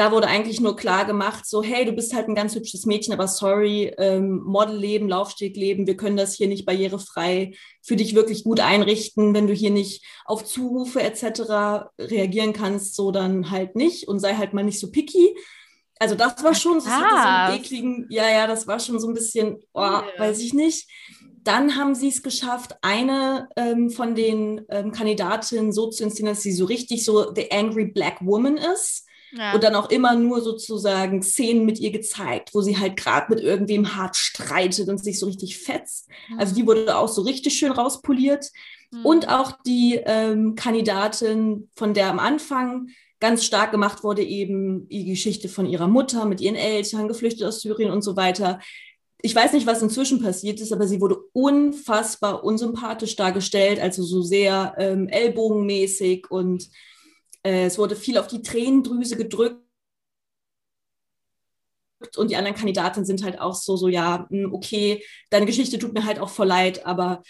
da wurde eigentlich nur klar gemacht, so, hey, du bist halt ein ganz hübsches Mädchen, aber sorry, ähm, Modelleben, Laufstegleben, wir können das hier nicht barrierefrei für dich wirklich gut einrichten. Wenn du hier nicht auf Zurufe etc. reagieren kannst, so dann halt nicht und sei halt mal nicht so picky. Also das war schon so, so einen ekligen, ja, ja, das war schon so ein bisschen, oh, yeah. weiß ich nicht. Dann haben sie es geschafft, eine ähm, von den ähm, Kandidatinnen so zu inszenieren, dass sie so richtig so the angry black woman ist. Ja. Und dann auch immer nur sozusagen Szenen mit ihr gezeigt, wo sie halt gerade mit irgendwem hart streitet und sich so richtig fetzt. Mhm. Also die wurde auch so richtig schön rauspoliert. Mhm. Und auch die ähm, Kandidatin, von der am Anfang ganz stark gemacht wurde, eben die Geschichte von ihrer Mutter mit ihren Eltern, geflüchtet aus Syrien und so weiter. Ich weiß nicht, was inzwischen passiert ist, aber sie wurde unfassbar unsympathisch dargestellt, also so sehr ähm, ellbogenmäßig und äh, es wurde viel auf die Tränendrüse gedrückt. Und die anderen Kandidaten sind halt auch so, so, ja, hm, okay, deine Geschichte tut mir halt auch voll leid, aber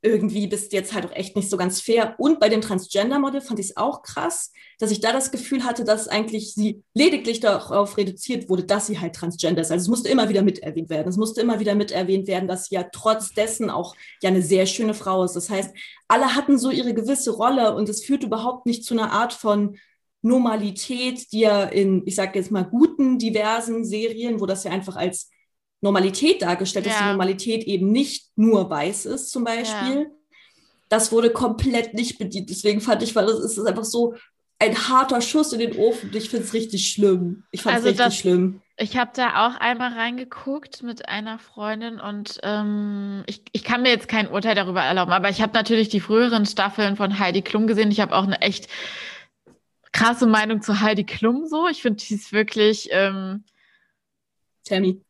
irgendwie bist du jetzt halt auch echt nicht so ganz fair. Und bei dem Transgender-Model fand ich es auch krass, dass ich da das Gefühl hatte, dass eigentlich sie lediglich darauf reduziert wurde, dass sie halt transgender ist. Also es musste immer wieder mit erwähnt werden. Es musste immer wieder mit erwähnt werden, dass sie ja trotz dessen auch ja eine sehr schöne Frau ist. Das heißt, alle hatten so ihre gewisse Rolle und es führt überhaupt nicht zu einer Art von Normalität, die ja in, ich sage jetzt mal, guten, diversen Serien, wo das ja einfach als Normalität dargestellt, ja. dass die Normalität eben nicht nur weiß ist, zum Beispiel. Ja. Das wurde komplett nicht bedient. Deswegen fand ich, weil das ist einfach so ein harter Schuss in den Ofen. Ich finde es richtig schlimm. Ich fand es also richtig das, schlimm. Ich habe da auch einmal reingeguckt mit einer Freundin und ähm, ich, ich kann mir jetzt kein Urteil darüber erlauben, aber ich habe natürlich die früheren Staffeln von Heidi Klum gesehen. Ich habe auch eine echt krasse Meinung zu Heidi Klum so. Ich finde, die ist wirklich. Ähm, Tammy.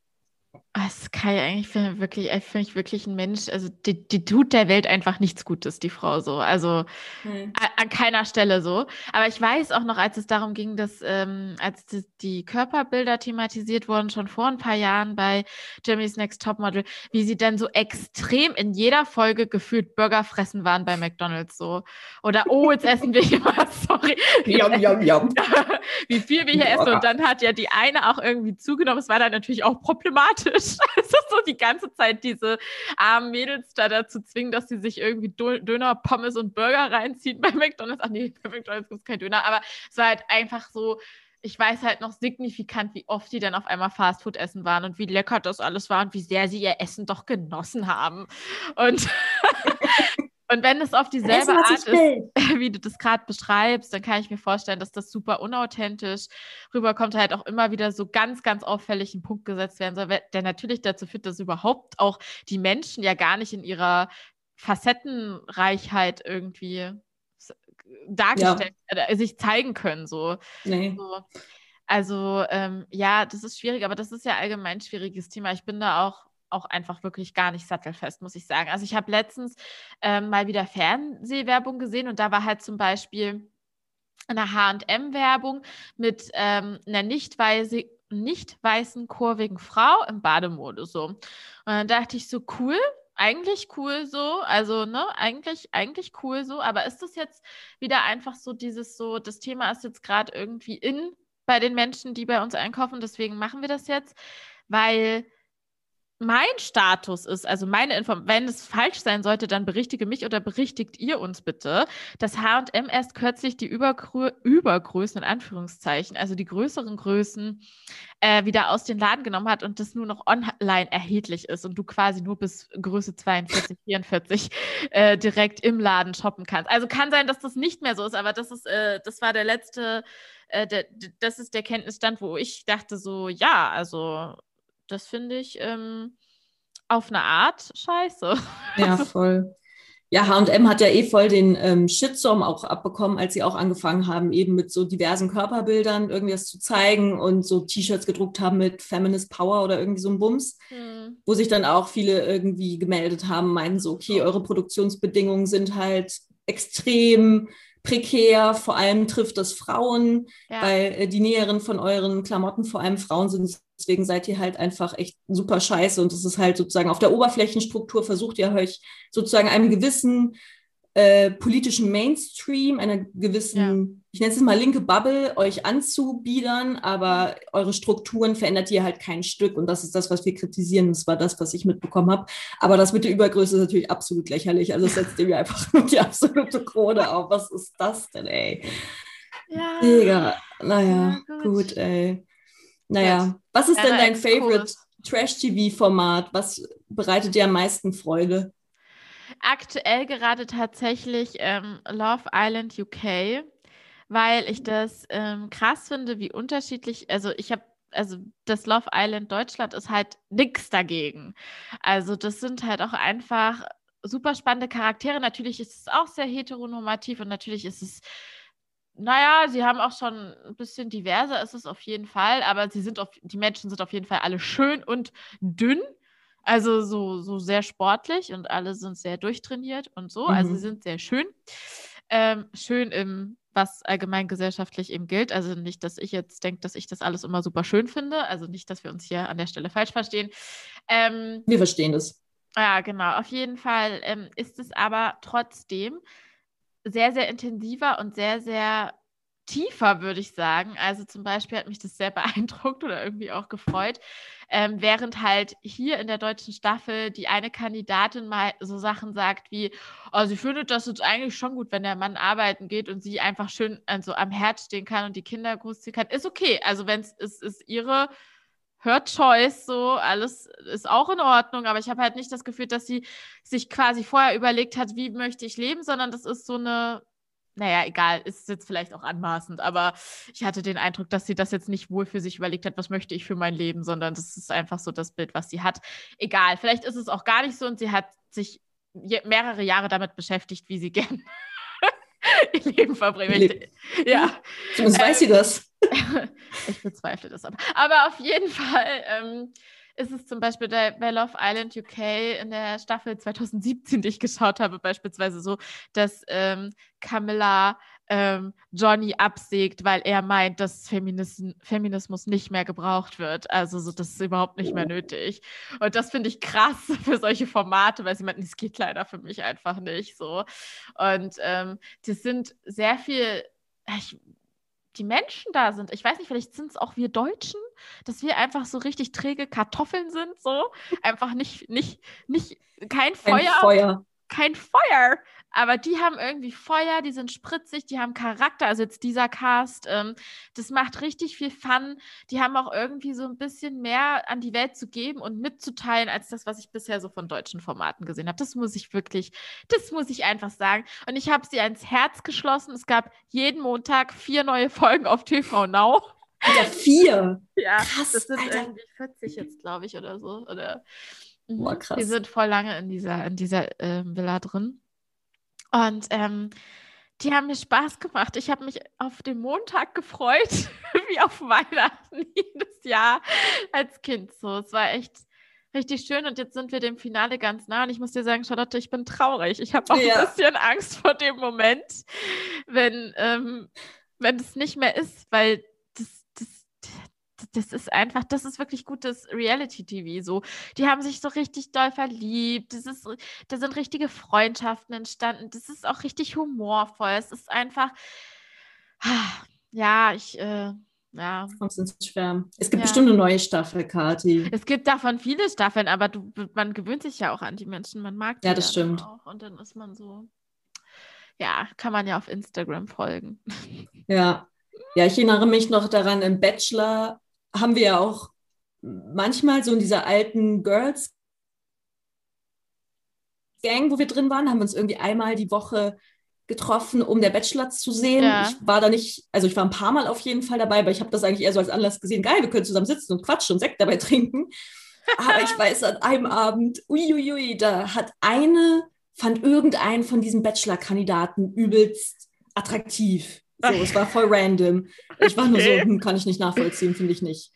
Das kann ich eigentlich finde wirklich, finde ich wirklich ein Mensch, also die, die, tut der Welt einfach nichts Gutes, die Frau so. Also hm. an, an, keiner Stelle so. Aber ich weiß auch noch, als es darum ging, dass ähm, als die, die, Körperbilder thematisiert wurden, schon vor ein paar Jahren bei Jimmy's Next Topmodel, wie sie dann so extrem in jeder Folge gefühlt Burger fressen waren bei McDonalds so. Oder oh, jetzt essen wir hier was, sorry. Yum, yum, yum. wie viel wir hier essen. Und dann hat ja die eine auch irgendwie zugenommen. Es war dann natürlich auch problematisch. Also so die ganze Zeit diese armen Mädels da dazu zwingen, dass sie sich irgendwie Döner, Pommes und Burger reinziehen bei McDonalds. Ach nee, bei McDonalds gibt es kein Döner, aber es war halt einfach so, ich weiß halt noch signifikant, wie oft die dann auf einmal Fastfood essen waren und wie lecker das alles war und wie sehr sie ihr Essen doch genossen haben. Und Und wenn es auf dieselbe Art ist, wie du das gerade beschreibst, dann kann ich mir vorstellen, dass das super unauthentisch rüberkommt, halt auch immer wieder so ganz, ganz auffällig ein Punkt gesetzt werden soll, der natürlich dazu führt, dass überhaupt auch die Menschen ja gar nicht in ihrer Facettenreichheit irgendwie dargestellt, ja. sich zeigen können. So. Nee. so. Also ähm, ja, das ist schwierig, aber das ist ja allgemein ein schwieriges Thema. Ich bin da auch auch einfach wirklich gar nicht sattelfest, muss ich sagen. Also ich habe letztens ähm, mal wieder Fernsehwerbung gesehen und da war halt zum Beispiel eine H&M-Werbung mit ähm, einer nicht, nicht weißen, kurvigen Frau im Bademode so. Und dann dachte ich so, cool, eigentlich cool so, also ne, eigentlich, eigentlich cool so, aber ist das jetzt wieder einfach so dieses so, das Thema ist jetzt gerade irgendwie in bei den Menschen, die bei uns einkaufen, deswegen machen wir das jetzt, weil mein Status ist, also meine Info, wenn es falsch sein sollte, dann berichtige mich oder berichtigt ihr uns bitte, dass H&M erst kürzlich die Übergrö Übergrößen, in Anführungszeichen, also die größeren Größen, äh, wieder aus den Laden genommen hat und das nur noch online erhältlich ist und du quasi nur bis Größe 42, 44 äh, direkt im Laden shoppen kannst. Also kann sein, dass das nicht mehr so ist, aber das ist, äh, das war der letzte, äh, der, das ist der Kenntnisstand, wo ich dachte so, ja, also das finde ich ähm, auf eine Art scheiße. Ja, voll. Ja, HM hat ja eh voll den ähm, Shitstorm auch abbekommen, als sie auch angefangen haben, eben mit so diversen Körperbildern irgendwas zu zeigen und so T-Shirts gedruckt haben mit Feminist Power oder irgendwie so ein Bums, hm. wo sich dann auch viele irgendwie gemeldet haben, meinen so, okay, eure Produktionsbedingungen sind halt extrem prekär, vor allem trifft das Frauen, ja. weil äh, die Näheren von euren Klamotten vor allem Frauen sind Deswegen seid ihr halt einfach echt super scheiße. Und es ist halt sozusagen auf der Oberflächenstruktur versucht ihr euch sozusagen einem gewissen äh, politischen Mainstream, einer gewissen, ja. ich nenne es mal linke Bubble, euch anzubiedern, aber eure Strukturen verändert ihr halt kein Stück. Und das ist das, was wir kritisieren. Das war das, was ich mitbekommen habe. Aber das mit der Übergröße ist natürlich absolut lächerlich. Also setzt ihr mir einfach nur die absolute Krone auf. Was ist das denn, ey? Ja. Digga, naja, ja, gut. gut, ey. Naja, was ist ja, denn dein Favorite Trash-TV-Format? Was bereitet dir am meisten Freude? Aktuell gerade tatsächlich ähm, Love Island UK, weil ich das ähm, krass finde, wie unterschiedlich, also ich habe also das Love Island Deutschland ist halt nichts dagegen. Also das sind halt auch einfach super spannende Charaktere. Natürlich ist es auch sehr heteronormativ und natürlich ist es naja, sie haben auch schon ein bisschen diverser, ist es auf jeden Fall, aber sie sind auf, die Menschen sind auf jeden Fall alle schön und dünn. Also so, so sehr sportlich und alle sind sehr durchtrainiert und so. Mhm. Also sie sind sehr schön. Ähm, schön im, was allgemein gesellschaftlich eben gilt. Also nicht, dass ich jetzt denke, dass ich das alles immer super schön finde. Also nicht, dass wir uns hier an der Stelle falsch verstehen. Ähm, wir verstehen das. Ja, genau. Auf jeden Fall ähm, ist es aber trotzdem sehr, sehr intensiver und sehr, sehr tiefer, würde ich sagen. Also zum Beispiel hat mich das sehr beeindruckt oder irgendwie auch gefreut, ähm, während halt hier in der deutschen Staffel die eine Kandidatin mal so Sachen sagt wie, oh, sie findet das jetzt eigentlich schon gut, wenn der Mann arbeiten geht und sie einfach schön also am Herd stehen kann und die Kinder großziehen kann. Ist okay. Also wenn es ist, ist ihre Her Choice, so alles ist auch in Ordnung, aber ich habe halt nicht das Gefühl, dass sie sich quasi vorher überlegt hat, wie möchte ich leben, sondern das ist so eine, naja, egal, ist jetzt vielleicht auch anmaßend, aber ich hatte den Eindruck, dass sie das jetzt nicht wohl für sich überlegt hat, was möchte ich für mein Leben, sondern das ist einfach so das Bild, was sie hat. Egal, vielleicht ist es auch gar nicht so und sie hat sich mehrere Jahre damit beschäftigt, wie sie gern ihr Leben verbringen möchte. Ja. Zumindest weiß sie ähm, das. ich bezweifle das aber. Aber auf jeden Fall ähm, ist es zum Beispiel bei Love Island UK in der Staffel 2017, die ich geschaut habe, beispielsweise so, dass ähm, Camilla ähm, Johnny absägt, weil er meint, dass Feminis Feminismus nicht mehr gebraucht wird. Also so, das ist überhaupt nicht mehr nötig. Und das finde ich krass für solche Formate, weil sie meinten, es geht leider für mich einfach nicht so. Und ähm, das sind sehr viel, ich die Menschen da sind. Ich weiß nicht, vielleicht sind es auch wir Deutschen, dass wir einfach so richtig träge Kartoffeln sind, so einfach nicht, nicht, nicht, kein Feuer. Kein Feuer. Kein Feuer aber die haben irgendwie Feuer, die sind spritzig, die haben Charakter. Also jetzt dieser Cast, ähm, das macht richtig viel Fun. Die haben auch irgendwie so ein bisschen mehr an die Welt zu geben und mitzuteilen, als das, was ich bisher so von deutschen Formaten gesehen habe. Das muss ich wirklich, das muss ich einfach sagen. Und ich habe sie ans Herz geschlossen. Es gab jeden Montag vier neue Folgen auf TV Now. Alter, vier? Ja, krass, das sind Alter. irgendwie 40 jetzt, glaube ich, oder so. Oder, Boah, mhm. krass. Die sind voll lange in dieser, in dieser äh, Villa drin. Und ähm, die haben mir Spaß gemacht. Ich habe mich auf den Montag gefreut, wie auf Weihnachten jedes Jahr als Kind so. Es war echt richtig schön und jetzt sind wir dem Finale ganz nah und ich muss dir sagen, Charlotte, ich bin traurig. Ich habe auch ja. ein bisschen Angst vor dem Moment, wenn, ähm, wenn es nicht mehr ist, weil das, ist einfach, das ist wirklich gutes Reality-TV. So, die haben sich so richtig doll verliebt. Das ist, da sind richtige Freundschaften entstanden. Das ist auch richtig humorvoll. Es ist einfach, ja, ich, äh, ja. Kommst ins Schwärmen. Es gibt ja. bestimmt eine neue Staffel, Kati. Es gibt davon viele Staffeln, aber du, man gewöhnt sich ja auch an die Menschen. Man mag die ja, das stimmt. auch. Und dann ist man so, ja, kann man ja auf Instagram folgen. Ja. Ja, ich erinnere mich noch daran, im Bachelor haben wir ja auch manchmal so in dieser alten Girls Gang, wo wir drin waren, haben wir uns irgendwie einmal die Woche getroffen, um der Bachelor zu sehen. Ja. Ich war da nicht, also ich war ein paar Mal auf jeden Fall dabei, aber ich habe das eigentlich eher so als Anlass gesehen. Geil, wir können zusammen sitzen und quatschen und Sekt dabei trinken. aber ich weiß, an einem Abend, uiuiui, da hat eine, fand irgendeinen von diesen Bachelor-Kandidaten übelst attraktiv. So, es war voll random. Ich war nur so, hm, kann ich nicht nachvollziehen, finde ich nicht.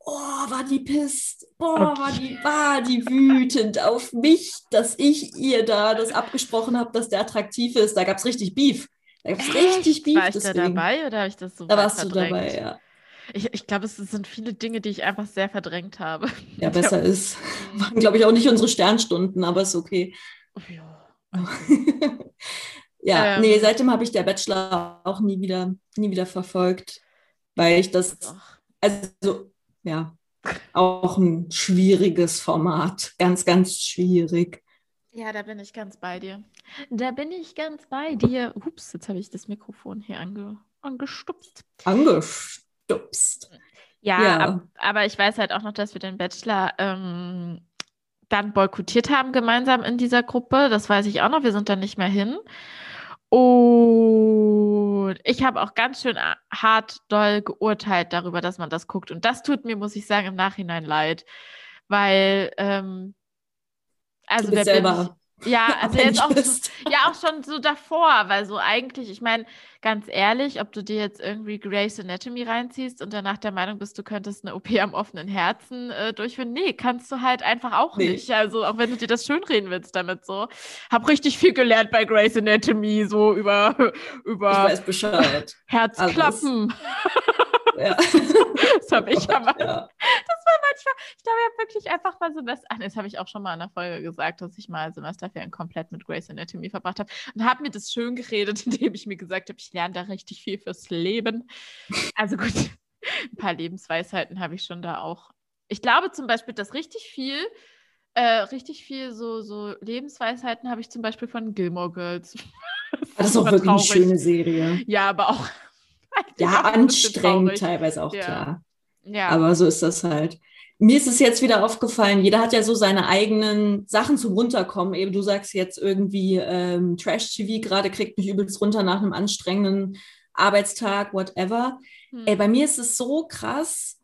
Oh, war die pisst. Boah, okay. war, die, war die wütend auf mich, dass ich ihr da das abgesprochen habe, dass der attraktiv ist. Da gab es richtig Beef. Da gab es richtig Beef. War ich deswegen. da dabei oder habe ich das so Da warst verdrängt? du dabei, ja. Ich, ich glaube, es sind viele Dinge, die ich einfach sehr verdrängt habe. Ja, besser ist. Waren, glaube ich, auch nicht unsere Sternstunden, aber ist okay. Ja. Ja, ähm, nee, seitdem habe ich der Bachelor auch nie wieder, nie wieder verfolgt, weil ich das, also ja, auch ein schwieriges Format, ganz, ganz schwierig. Ja, da bin ich ganz bei dir. Da bin ich ganz bei dir. Ups, jetzt habe ich das Mikrofon hier ange angestupst. Angestupst. Ja, ja. Ab, aber ich weiß halt auch noch, dass wir den Bachelor ähm, dann boykottiert haben gemeinsam in dieser Gruppe. Das weiß ich auch noch. Wir sind da nicht mehr hin. Und ich habe auch ganz schön hart doll geurteilt darüber, dass man das guckt. Und das tut mir, muss ich sagen, im Nachhinein leid. Weil, ähm, also der selber ja, also jetzt auch, ja auch schon so davor, weil so eigentlich, ich meine, ganz ehrlich, ob du dir jetzt irgendwie Grey's Anatomy reinziehst und danach der Meinung bist, du könntest eine OP am offenen Herzen äh, durchführen, nee, kannst du halt einfach auch nee. nicht. Also auch wenn du dir das schönreden willst damit so. Hab richtig viel gelernt bei Grey's Anatomy, so über, über. Herzklappen. Ja. das habe ich aber. Ja. Das war manchmal, ich glaube, ich habe wirklich einfach mal Semester, ach, das habe ich auch schon mal in der Folge gesagt, dass ich mal Semesterferien komplett mit Grace Anatomy verbracht habe und habe mir das schön geredet, indem ich mir gesagt habe, ich lerne da richtig viel fürs Leben. Also gut, ein paar Lebensweisheiten habe ich schon da auch. Ich glaube zum Beispiel, dass richtig viel äh, richtig viel so, so Lebensweisheiten habe ich zum Beispiel von Gilmore Girls. Das, das ist auch wirklich traurig. eine schöne Serie. Ja, aber auch ja, anstrengend teilweise auch, ja. klar. Ja. Aber so ist das halt. Mir ist es jetzt wieder aufgefallen, jeder hat ja so seine eigenen Sachen zum Runterkommen. Eben du sagst jetzt irgendwie ähm, Trash-TV gerade kriegt mich übelst runter nach einem anstrengenden Arbeitstag, whatever. Hm. Ey, bei mir ist es so krass,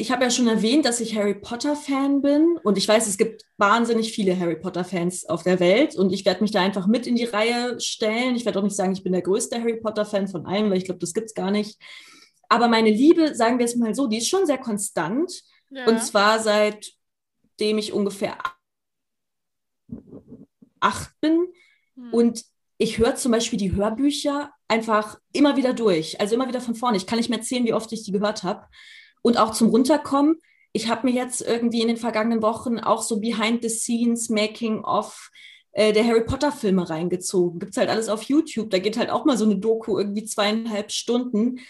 ich habe ja schon erwähnt, dass ich Harry Potter-Fan bin und ich weiß, es gibt wahnsinnig viele Harry Potter-Fans auf der Welt und ich werde mich da einfach mit in die Reihe stellen. Ich werde auch nicht sagen, ich bin der größte Harry Potter-Fan von allen, weil ich glaube, das gibt es gar nicht. Aber meine Liebe, sagen wir es mal so, die ist schon sehr konstant ja. und zwar seitdem ich ungefähr acht bin hm. und ich höre zum Beispiel die Hörbücher einfach immer wieder durch, also immer wieder von vorne. Ich kann nicht mehr zählen, wie oft ich die gehört habe und auch zum Runterkommen. Ich habe mir jetzt irgendwie in den vergangenen Wochen auch so Behind the Scenes, Making of äh, der Harry Potter Filme reingezogen. Gibt es halt alles auf YouTube. Da geht halt auch mal so eine Doku irgendwie zweieinhalb Stunden.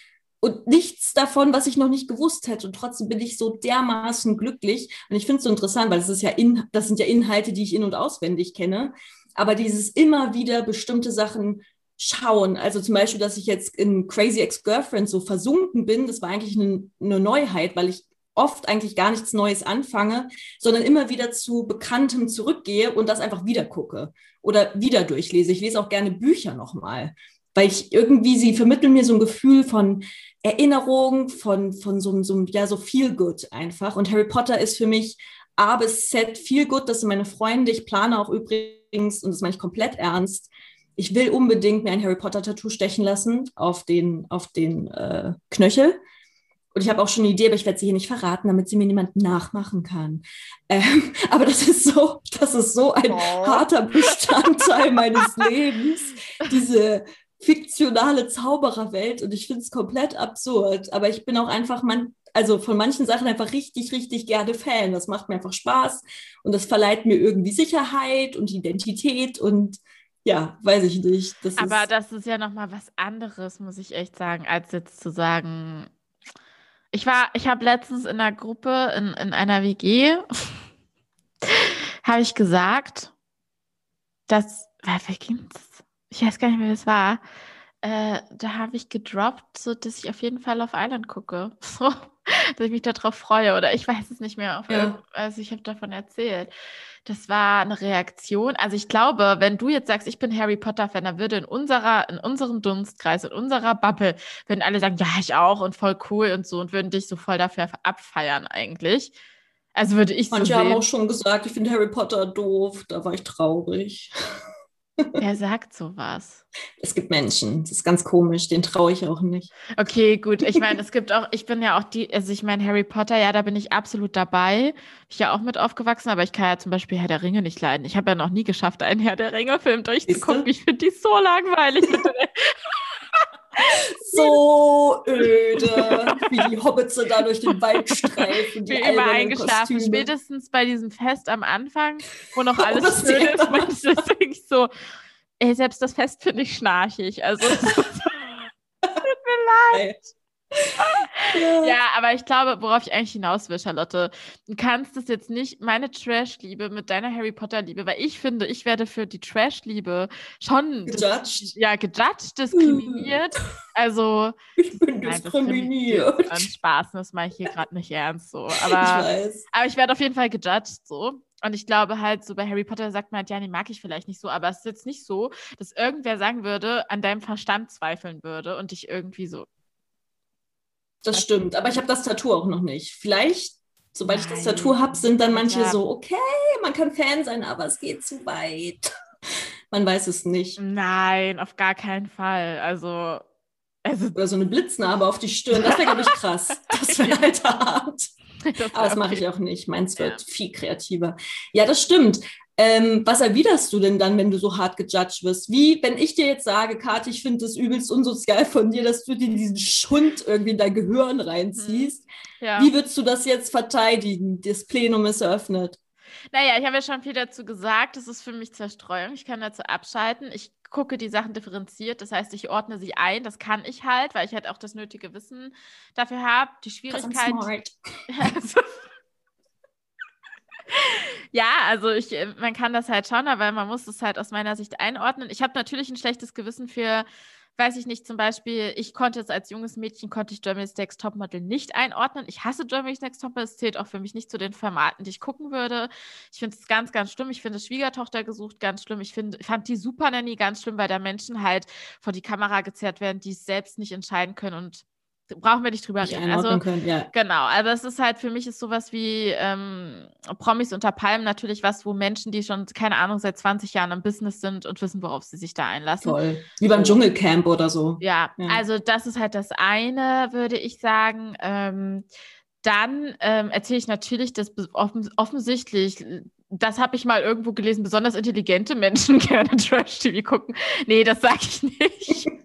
Und nichts davon, was ich noch nicht gewusst hätte. Und trotzdem bin ich so dermaßen glücklich. Und ich finde es so interessant, weil das ist ja in, das sind ja Inhalte, die ich in- und auswendig kenne. Aber dieses immer wieder bestimmte Sachen schauen. Also zum Beispiel, dass ich jetzt in Crazy Ex-Girlfriend so versunken bin, das war eigentlich eine, eine Neuheit, weil ich oft eigentlich gar nichts Neues anfange, sondern immer wieder zu Bekanntem zurückgehe und das einfach wieder gucke oder wieder durchlese. Ich lese auch gerne Bücher nochmal, weil ich irgendwie, sie vermitteln mir so ein Gefühl von Erinnerung, von, von so, so, ja, so viel good einfach. Und Harry Potter ist für mich A bis Z viel good. Das sind meine Freunde. Ich plane auch übrigens, und das meine ich komplett ernst, ich will unbedingt mir ein Harry Potter Tattoo stechen lassen auf den, auf den äh, Knöchel. Und ich habe auch schon eine Idee, aber ich werde sie hier nicht verraten, damit sie mir niemand nachmachen kann. Ähm, aber das ist so, das ist so ein oh. harter Bestandteil meines Lebens, diese fiktionale Zaubererwelt. Und ich finde es komplett absurd. Aber ich bin auch einfach man, also von manchen Sachen einfach richtig, richtig gerne Fan. Das macht mir einfach Spaß und das verleiht mir irgendwie Sicherheit und Identität und ja, weiß ich nicht. Das Aber ist das ist ja nochmal was anderes, muss ich echt sagen, als jetzt zu sagen, ich war, ich habe letztens in einer Gruppe, in, in einer WG, habe ich gesagt, dass, wie ging das? Ich weiß gar nicht mehr, wie es war. Äh, da habe ich gedroppt, so dass ich auf jeden Fall auf Island gucke. So, dass ich mich darauf freue. Oder ich weiß es nicht mehr. Ja. Also ich habe davon erzählt. Das war eine Reaktion. Also ich glaube, wenn du jetzt sagst, ich bin Harry Potter-Fan, dann würde in unserer, in unserem Dunstkreis, in unserer Bubble, würden alle sagen, ja, ich auch und voll cool und so und würden dich so voll dafür abfeiern eigentlich. Also würde ich Manche so haben auch schon gesagt, ich finde Harry Potter doof. Da war ich traurig. Wer sagt sowas? Es gibt Menschen, das ist ganz komisch, den traue ich auch nicht. Okay, gut. Ich meine, es gibt auch, ich bin ja auch die, also ich meine, Harry Potter, ja, da bin ich absolut dabei. Ich ja auch mit aufgewachsen, aber ich kann ja zum Beispiel Herr der Ringe nicht leiden. Ich habe ja noch nie geschafft, einen Herr der Ringe-Film durchzugucken. Ich finde die so langweilig. so öde, wie die Hobbits da durch den Wald streifen. Wie immer eingeschlafen. Kostüme. Spätestens bei diesem Fest am Anfang, wo noch alles schön ist, manchmal denke ich so, ey, selbst das Fest finde ich schnarchig. Also, tut mir leid. Ja. ja. aber ich glaube, worauf ich eigentlich hinaus will, Charlotte, du kannst es jetzt nicht, meine Trash-Liebe mit deiner Harry Potter-Liebe, weil ich finde, ich werde für die Trash-Liebe schon gejudged. ja, gejudged, diskriminiert. Also, ich bin nein, diskriminiert. An Spaß, das mache ich hier gerade nicht ernst so. Aber ich, aber ich werde auf jeden Fall gejudged so. Und ich glaube halt, so bei Harry Potter sagt man halt, ja, den mag ich vielleicht nicht so, aber es ist jetzt nicht so, dass irgendwer sagen würde, an deinem Verstand zweifeln würde und dich irgendwie so das stimmt, aber ich habe das Tattoo auch noch nicht. Vielleicht, sobald Nein. ich das Tattoo habe, sind dann manche ja. so, okay, man kann Fan sein, aber es geht zu weit. man weiß es nicht. Nein, auf gar keinen Fall. Also, also Oder so eine Blitznarbe auf die Stirn, das wäre, glaube ich, krass. Das wäre halt hart. Das Aber das mache ich auch nicht. Meins wird ja. viel kreativer. Ja, das stimmt. Ähm, was erwiderst du denn dann, wenn du so hart gejudged wirst? Wie, wenn ich dir jetzt sage, Kathi, ich finde das übelst unsozial von dir, dass du dir diesen Schund irgendwie in dein Gehirn reinziehst. Hm. Ja. Wie würdest du das jetzt verteidigen? Das Plenum ist eröffnet. Naja, ich habe ja schon viel dazu gesagt. Das ist für mich Zerstreuung. Ich kann dazu abschalten. Ich gucke die Sachen differenziert. Das heißt, ich ordne sie ein. Das kann ich halt, weil ich halt auch das nötige Wissen dafür habe. Die Schwierigkeit. Ja, also ich, äh, man kann das halt schon, aber man muss es halt aus meiner Sicht einordnen. Ich habe natürlich ein schlechtes Gewissen für, weiß ich nicht, zum Beispiel, ich konnte jetzt als junges Mädchen, konnte ich Germany's Next Topmodel nicht einordnen. Ich hasse Germany's Next Topmodel, es zählt auch für mich nicht zu den Formaten, die ich gucken würde. Ich finde es ganz, ganz schlimm. Ich finde Schwiegertochter gesucht ganz schlimm. Ich find, fand die Super Nanny ganz schlimm, weil da Menschen halt vor die Kamera gezerrt werden, die es selbst nicht entscheiden können und brauchen wir nicht drüber reden. Also, können, ja. Genau, aber es ist halt für mich ist sowas wie ähm, Promis unter Palmen natürlich was, wo Menschen, die schon, keine Ahnung, seit 20 Jahren im Business sind und wissen, worauf sie sich da einlassen. Toll. Wie beim Dschungelcamp oder so. Ja, ja, also das ist halt das eine, würde ich sagen. Ähm, dann ähm, erzähle ich natürlich, dass offen, offensichtlich das habe ich mal irgendwo gelesen, besonders intelligente Menschen gerne Trash-TV gucken. Nee, das sage ich nicht.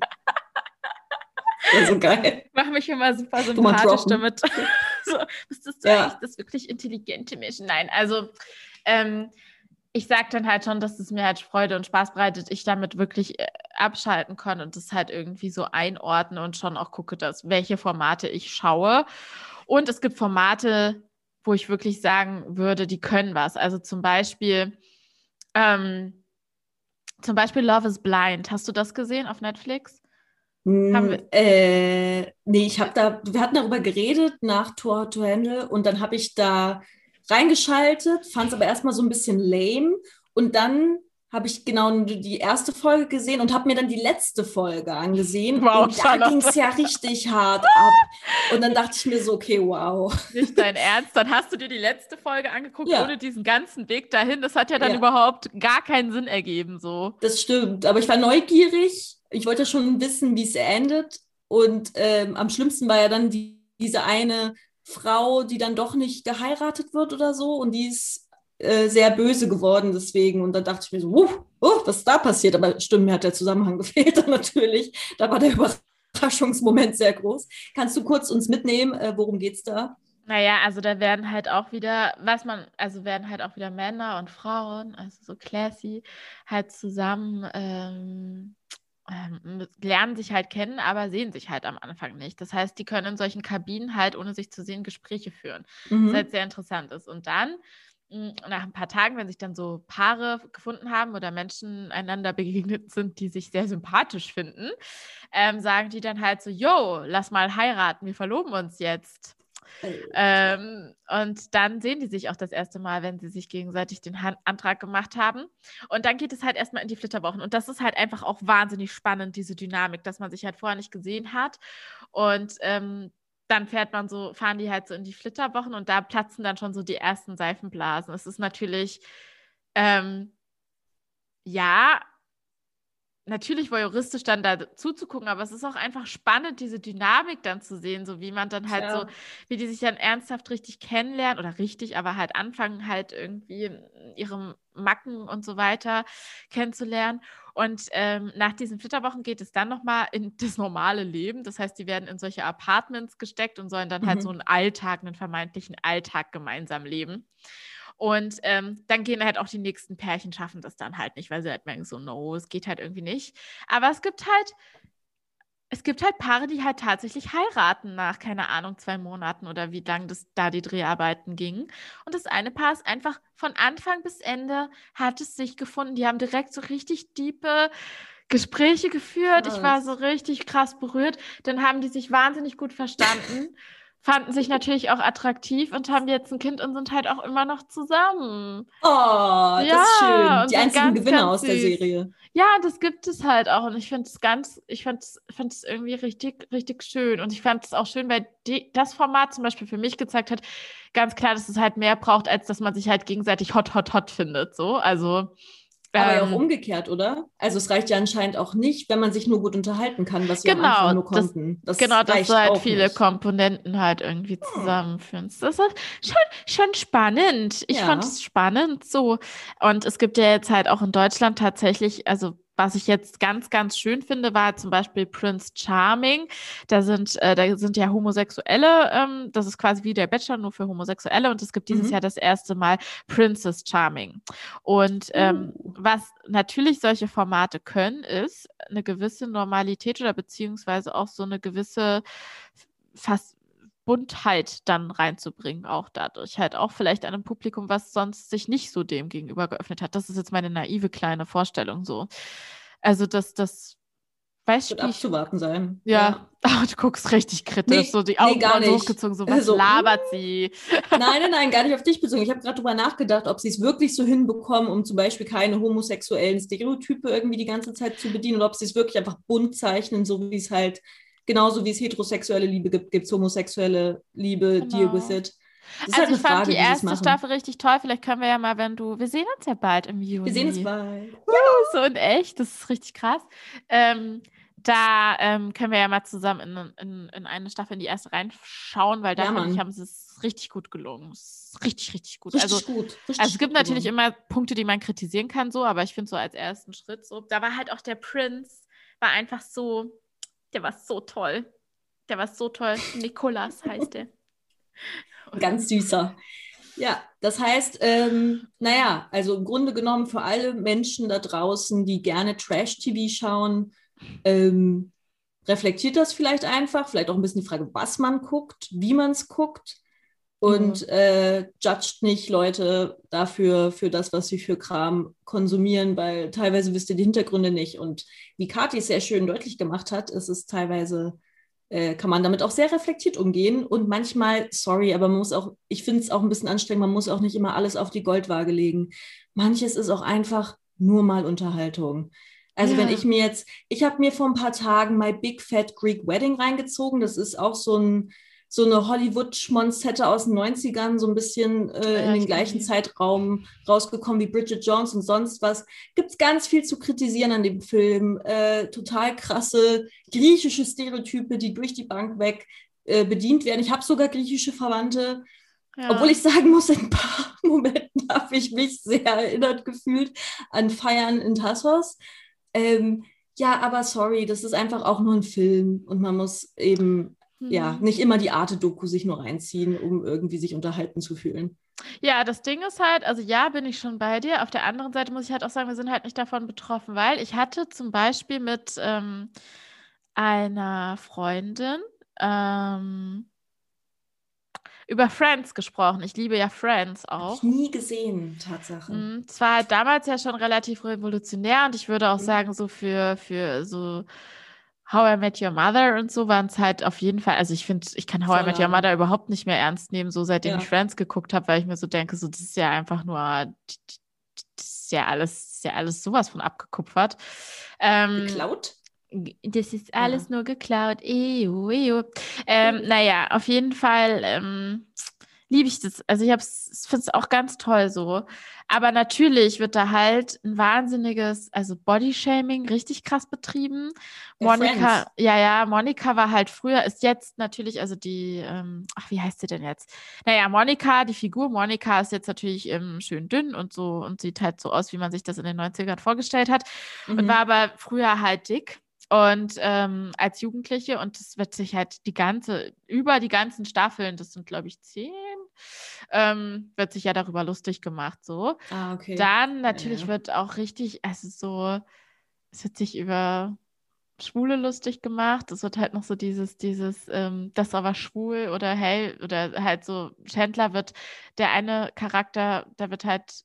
Ja, so geil. Ich mache mich immer super sympathisch damit. so, wusstest du ja. eigentlich, dass wirklich intelligente Menschen? Nein, also ähm, ich sage dann halt schon, dass es mir halt Freude und Spaß bereitet, ich damit wirklich äh, abschalten kann und das halt irgendwie so einordne und schon auch gucke, dass, welche Formate ich schaue. Und es gibt Formate, wo ich wirklich sagen würde, die können was. Also zum Beispiel, ähm, zum Beispiel Love is Blind. Hast du das gesehen auf Netflix? Haben wir, äh, nee, ich habe da, wir hatten darüber geredet nach Tor to Handle und dann habe ich da reingeschaltet, fand es aber erstmal so ein bisschen lame und dann habe ich genau die erste Folge gesehen und habe mir dann die letzte Folge angesehen. Wow, und da ging es ja richtig hart ab. Und dann dachte ich mir so, okay, wow. Nicht dein Ernst? Dann hast du dir die letzte Folge angeguckt, ja. ohne diesen ganzen Weg dahin. Das hat ja dann ja. überhaupt gar keinen Sinn ergeben, so. Das stimmt. Aber ich war neugierig ich wollte schon wissen, wie es endet. Und ähm, am schlimmsten war ja dann die, diese eine Frau, die dann doch nicht geheiratet wird oder so und die ist äh, sehr böse geworden deswegen. Und dann dachte ich mir so, uh, uh, was ist da passiert? Aber stimmt, mir hat der Zusammenhang gefehlt natürlich. Da war der Überraschungsmoment sehr groß. Kannst du kurz uns mitnehmen, äh, worum es da? Naja, also da werden halt auch wieder, was man, also werden halt auch wieder Männer und Frauen, also so classy, halt zusammen ähm, ähm, lernen sich halt kennen, aber sehen sich halt am Anfang nicht. Das heißt, die können in solchen Kabinen halt, ohne sich zu sehen, Gespräche führen. Mhm. Was halt sehr interessant ist. Und dann, hm, nach ein paar Tagen, wenn sich dann so Paare gefunden haben oder Menschen einander begegnet sind, die sich sehr sympathisch finden, ähm, sagen die dann halt so, yo, lass mal heiraten, wir verloben uns jetzt. Ähm, und dann sehen die sich auch das erste Mal, wenn sie sich gegenseitig den Han Antrag gemacht haben. Und dann geht es halt erstmal in die Flitterwochen. Und das ist halt einfach auch wahnsinnig spannend, diese Dynamik, dass man sich halt vorher nicht gesehen hat. Und ähm, dann fährt man so, fahren die halt so in die Flitterwochen und da platzen dann schon so die ersten Seifenblasen. Es ist natürlich, ähm, ja, natürlich voyeuristisch dann da zuzugucken, aber es ist auch einfach spannend, diese Dynamik dann zu sehen, so wie man dann halt ja. so, wie die sich dann ernsthaft richtig kennenlernen oder richtig, aber halt anfangen halt irgendwie ihre Macken und so weiter kennenzulernen. Und ähm, nach diesen Flitterwochen geht es dann nochmal in das normale Leben. Das heißt, die werden in solche Apartments gesteckt und sollen dann mhm. halt so einen Alltag, einen vermeintlichen Alltag gemeinsam leben. Und ähm, dann gehen halt auch die nächsten Pärchen, schaffen das dann halt nicht, weil sie halt merken, so, no, es geht halt irgendwie nicht. Aber es gibt halt, es gibt halt Paare, die halt tatsächlich heiraten nach, keine Ahnung, zwei Monaten oder wie lang das da die Dreharbeiten gingen. Und das eine Paar ist einfach von Anfang bis Ende hat es sich gefunden. Die haben direkt so richtig diepe Gespräche geführt. Ich war so richtig krass berührt. Dann haben die sich wahnsinnig gut verstanden fanden sich natürlich auch attraktiv und haben jetzt ein Kind und sind halt auch immer noch zusammen. Oh, das ja, ist schön. Die einzigen ganz, Gewinner ganz aus der Serie. Ja, das gibt es halt auch. Und ich finde es ganz, ich finde es irgendwie richtig, richtig schön. Und ich fand es auch schön, weil die, das Format zum Beispiel für mich gezeigt hat, ganz klar, dass es halt mehr braucht, als dass man sich halt gegenseitig hot, hot, hot findet. So, also aber ähm, ja auch ähm. umgekehrt, oder? Also es reicht ja anscheinend auch nicht, wenn man sich nur gut unterhalten kann, was wir genau, am Anfang nur konnten. Das, genau, dass du halt viele nicht. Komponenten halt irgendwie hm. zusammenführst. Das ist schon, schon spannend. Ich ja. fand es spannend so. Und es gibt ja jetzt halt auch in Deutschland tatsächlich, also was ich jetzt ganz, ganz schön finde, war zum Beispiel Prince Charming. Da sind, äh, da sind ja Homosexuelle, ähm, das ist quasi wie der Bachelor, nur für Homosexuelle. Und es gibt dieses mhm. Jahr das erste Mal Princess Charming. Und ähm, uh. was natürlich solche Formate können, ist eine gewisse Normalität oder beziehungsweise auch so eine gewisse fast Buntheit dann reinzubringen, auch dadurch. Halt auch vielleicht einem Publikum, was sonst sich nicht so dem gegenüber geöffnet hat. Das ist jetzt meine naive kleine Vorstellung so. Also, dass das Weißt du, abzuwarten sein. Ja, ja. Oh, du guckst richtig kritisch, nee, so die Augen nee, hochgezogen, so was also, labert sie? Nein, nein, nein, gar nicht auf dich bezogen. Ich habe gerade drüber nachgedacht, ob sie es wirklich so hinbekommen, um zum Beispiel keine homosexuellen Stereotype irgendwie die ganze Zeit zu bedienen oder ob sie es wirklich einfach bunt zeichnen, so wie es halt genauso wie es heterosexuelle Liebe gibt, gibt es homosexuelle Liebe, genau. deal with it. Das also halt ich fand Frage, die erste Staffel richtig toll. Vielleicht können wir ja mal, wenn du, wir sehen uns ja bald im Juni. Wir sehen uns bald. Ja, so in echt, das ist richtig krass. Ähm, da ähm, können wir ja mal zusammen in, in, in, eine Staffel in die erste reinschauen, weil da ja, finde ich, haben sie es richtig gut gelungen. richtig, richtig gut. Richtig also, gut. Richtig also es gibt natürlich gelungen. immer Punkte, die man kritisieren kann, so, aber ich finde so als ersten Schritt so, da war halt auch der Prince, war einfach so, der war so toll. Der war so toll. Nikolas heißt der. Ganz süßer. Ja, das heißt, ähm, naja, also im Grunde genommen für alle Menschen da draußen, die gerne Trash-TV schauen, ähm, reflektiert das vielleicht einfach, vielleicht auch ein bisschen die Frage, was man guckt, wie man es guckt und mhm. äh, judgt nicht Leute dafür, für das, was sie für Kram konsumieren, weil teilweise wisst ihr die Hintergründe nicht. Und wie Kathi es sehr schön deutlich gemacht hat, ist es teilweise, äh, kann man damit auch sehr reflektiert umgehen. Und manchmal, sorry, aber man muss auch, ich finde es auch ein bisschen anstrengend, man muss auch nicht immer alles auf die Goldwaage legen. Manches ist auch einfach nur mal Unterhaltung. Also ja. wenn ich mir jetzt, ich habe mir vor ein paar Tagen My Big Fat Greek Wedding reingezogen. Das ist auch so ein so eine Hollywood-Schmonzette aus den 90ern, so ein bisschen äh, ja, in den gleichen Zeitraum rausgekommen wie Bridget Jones und sonst was. Gibt es ganz viel zu kritisieren an dem Film. Äh, total krasse griechische Stereotype, die durch die Bank weg äh, bedient werden. Ich habe sogar griechische Verwandte. Ja. Obwohl ich sagen muss, in ein paar Momenten habe ich mich sehr erinnert gefühlt an Feiern in Tassos. Ähm, ja, aber sorry, das ist einfach auch nur ein Film und man muss eben ja nicht immer die Arte-Doku sich nur reinziehen, um irgendwie sich unterhalten zu fühlen. Ja, das Ding ist halt, also ja, bin ich schon bei dir. Auf der anderen Seite muss ich halt auch sagen, wir sind halt nicht davon betroffen, weil ich hatte zum Beispiel mit ähm, einer Freundin ähm, über Friends gesprochen. Ich liebe ja Friends auch. Hab ich nie gesehen, Tatsache. Mhm, Es war halt damals ja schon relativ revolutionär und ich würde auch Mhm. sagen, so für, für so How I Met Your Mother und so waren es halt auf jeden Fall, also ich finde, ich kann How I Met Your. Mother überhaupt nicht mehr ernst nehmen, so seitdem Ja. ich Friends geguckt habe, weil ich mir so denke, so das ist ja einfach nur, das ist ja alles, das ist ja alles sowas von abgekupfert. Ähm, Geklaut? das ist alles nur geklaut. Ejo, ejo. Ähm, naja, auf jeden Fall ähm, liebe ich das. Also ich finde es auch ganz toll so. Aber natürlich wird da halt ein wahnsinniges, also Bodyshaming richtig krass betrieben. Monika, Friends. ja, ja, Monika war halt früher, ist jetzt natürlich, also die, ähm, ach, wie heißt sie denn jetzt? Naja, Monika, die Figur Monika ist jetzt natürlich ähm, schön dünn und so und sieht halt so aus, wie man sich das in den 90ern vorgestellt hat und Mhm. war aber früher halt dick. Und ähm, als Jugendliche, und das wird sich halt die ganze, über die ganzen Staffeln, das sind glaube ich zehn, ähm, wird sich ja darüber lustig gemacht, so. Ah, okay. Dann natürlich ja. wird auch richtig, also so, es wird sich über Schwule lustig gemacht. Es wird halt noch so dieses, dieses, ähm, das aber schwul oder hey, oder halt so, Chandler wird, der eine Charakter, da wird halt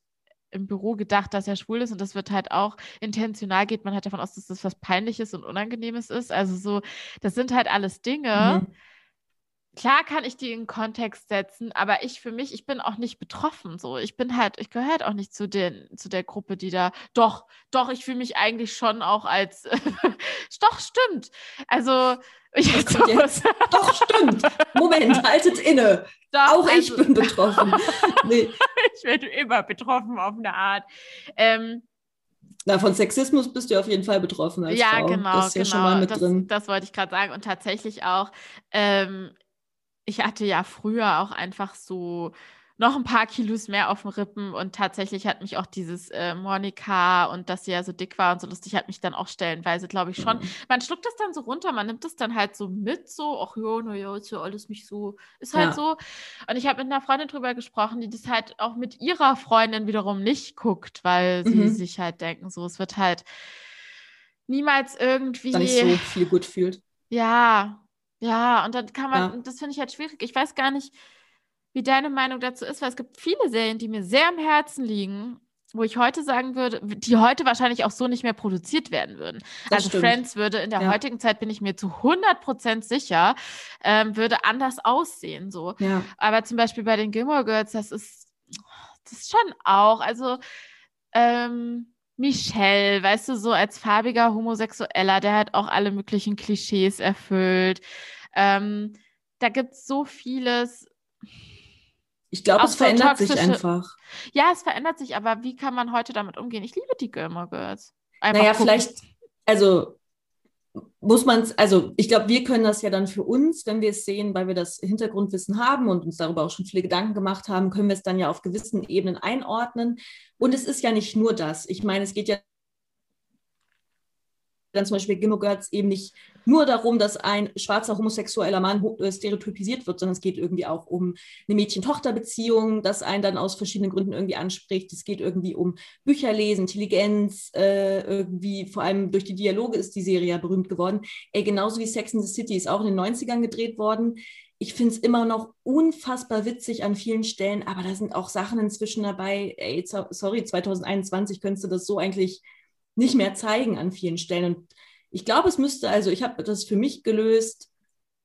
im Büro gedacht, dass er schwul ist und das wird halt auch intentional geht man halt davon aus, dass das was Peinliches und Unangenehmes ist. Also so, das sind halt alles Dinge. Mhm. Klar kann ich die in Kontext setzen, aber ich für mich, ich bin auch nicht betroffen. So, ich bin halt, ich gehöre halt auch nicht zu den, zu der Gruppe, die da. Doch, doch, ich fühle mich eigentlich schon auch als. doch, stimmt. Also, ich kommt jetzt? Doch, stimmt. Moment, haltet inne. Doch, Auch ich also, bin betroffen. Nee. ich werde immer betroffen auf eine Art. Ähm, Na, von Sexismus bist du auf jeden Fall betroffen als ja, Frau. genau, Das ist ja genau. schon mal mit das, drin. das wollte ich gerade sagen. Und tatsächlich auch, ähm, ich hatte ja früher auch einfach so noch ein paar Kilos mehr auf den Rippen und tatsächlich hat mich auch dieses äh, Monika und dass sie ja so dick war und so lustig, hat mich dann auch stellenweise, glaube ich, schon. Mhm. Man schluckt das dann so runter, man nimmt das dann halt so mit, so, ach ja, naja, ist ja alles nicht so, ist halt Ja. so. Und ich habe mit einer Freundin drüber gesprochen, die das halt auch mit ihrer Freundin wiederum nicht guckt, weil sie Mhm. sich halt denken, so, es wird halt niemals irgendwie. Da nicht so viel gut fühlt. Ja, ja, und dann kann man, Ja. das finde ich halt schwierig. Ich weiß gar nicht, wie deine Meinung dazu ist, weil es gibt viele Serien, die mir sehr am Herzen liegen, wo ich heute sagen würde, die heute wahrscheinlich auch so nicht mehr produziert werden würden. Das also stimmt. Friends würde in der Ja. heutigen Zeit, bin ich mir zu 100% sicher, ähm, würde anders aussehen, so. Ja. Aber zum Beispiel bei den Gilmore Girls, das ist, das ist schon auch, also ähm, Michelle, weißt du, so als farbiger Homosexueller, der hat auch alle möglichen Klischees erfüllt. Ähm, da gibt es so vieles. Ich glaube, es so verändert sich toxische- einfach. Ja, es verändert sich, aber wie kann man heute damit umgehen? Ich liebe die Gilmore Girls. Einfach Naja, gucken. vielleicht, also muss man es, also ich glaube, wir können das ja dann für uns, wenn wir es sehen, weil wir das Hintergrundwissen haben und uns darüber auch schon viele Gedanken gemacht haben, können wir es dann ja auf gewissen Ebenen einordnen. Und es ist ja nicht nur das. Ich meine, es geht ja dann zum Beispiel Gilmore Girls eben nicht nur darum, dass ein schwarzer homosexueller Mann äh, stereotypisiert wird, sondern es geht irgendwie auch um eine Mädchen-Tochter-Beziehung, das einen dann aus verschiedenen Gründen irgendwie anspricht. Es geht irgendwie um Bücherlesen, Intelligenz, äh, irgendwie vor allem durch die Dialoge ist die Serie ja berühmt geworden. Ey, genauso wie Sex in the City ist auch in den 90ern gedreht worden. Ich finde es immer noch unfassbar witzig an vielen Stellen, aber da sind auch Sachen inzwischen dabei. Ey, so- sorry, 2021 könntest du das so eigentlich nicht mehr zeigen an vielen Stellen. Und ich glaube, es müsste, also ich habe das für mich gelöst,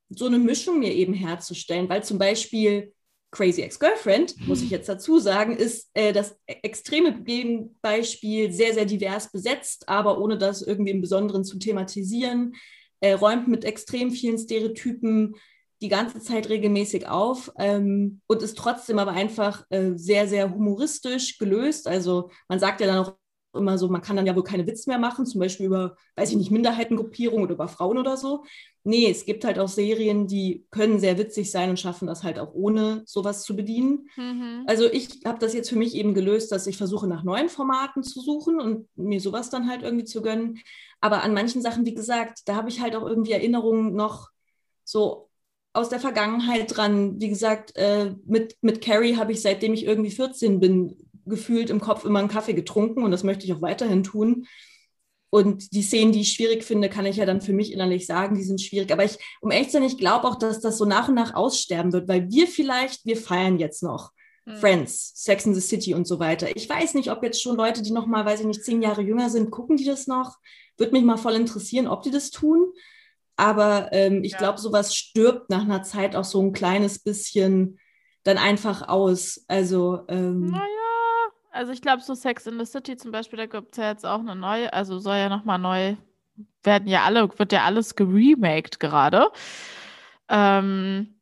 so eine Mischung mir eben herzustellen, weil zum Beispiel Crazy Ex-Girlfriend, muss ich jetzt dazu sagen, ist äh, das extreme Gegenbeispiel sehr, sehr divers besetzt, aber ohne das irgendwie im Besonderen zu thematisieren, äh, räumt mit extrem vielen Stereotypen die ganze Zeit regelmäßig auf ähm, und ist trotzdem aber einfach äh, sehr, sehr humoristisch gelöst. Also man sagt ja dann auch immer so, man kann dann ja wohl keine Witze mehr machen, zum Beispiel über, weiß ich nicht, Minderheitengruppierung oder über Frauen oder so. Nee, es gibt halt auch Serien, die können sehr witzig sein und schaffen das halt auch ohne sowas zu bedienen. Mhm. Also ich habe das jetzt für mich eben gelöst, dass ich versuche nach neuen Formaten zu suchen und mir sowas dann halt irgendwie zu gönnen. Aber an manchen Sachen, wie gesagt, da habe ich halt auch irgendwie Erinnerungen noch so aus der Vergangenheit dran. Wie gesagt, äh, mit, mit Carrie habe ich seitdem ich irgendwie 14 bin, gefühlt im Kopf immer einen Kaffee getrunken und das möchte ich auch weiterhin tun. Und die Szenen, die ich schwierig finde, kann ich ja dann für mich innerlich sagen, die sind schwierig. Aber ich, um echt zu sein, ich glaube auch, dass das so nach und nach aussterben wird, weil wir vielleicht, wir feiern jetzt noch hm. Friends, Sex in the City und so weiter. Ich weiß nicht, ob jetzt schon Leute, die noch mal, weiß ich nicht, zehn Jahre jünger sind, gucken die das noch. Würde mich mal voll interessieren, ob die das tun. Aber ähm, ich ja. glaube, sowas stirbt nach einer Zeit auch so ein kleines bisschen dann einfach aus. Also ähm, naja. Also ich glaube, so Sex in the City zum Beispiel, da gibt es ja jetzt auch eine neue, also soll ja nochmal neu, werden ja alle, wird ja alles geremaked gerade. Ähm,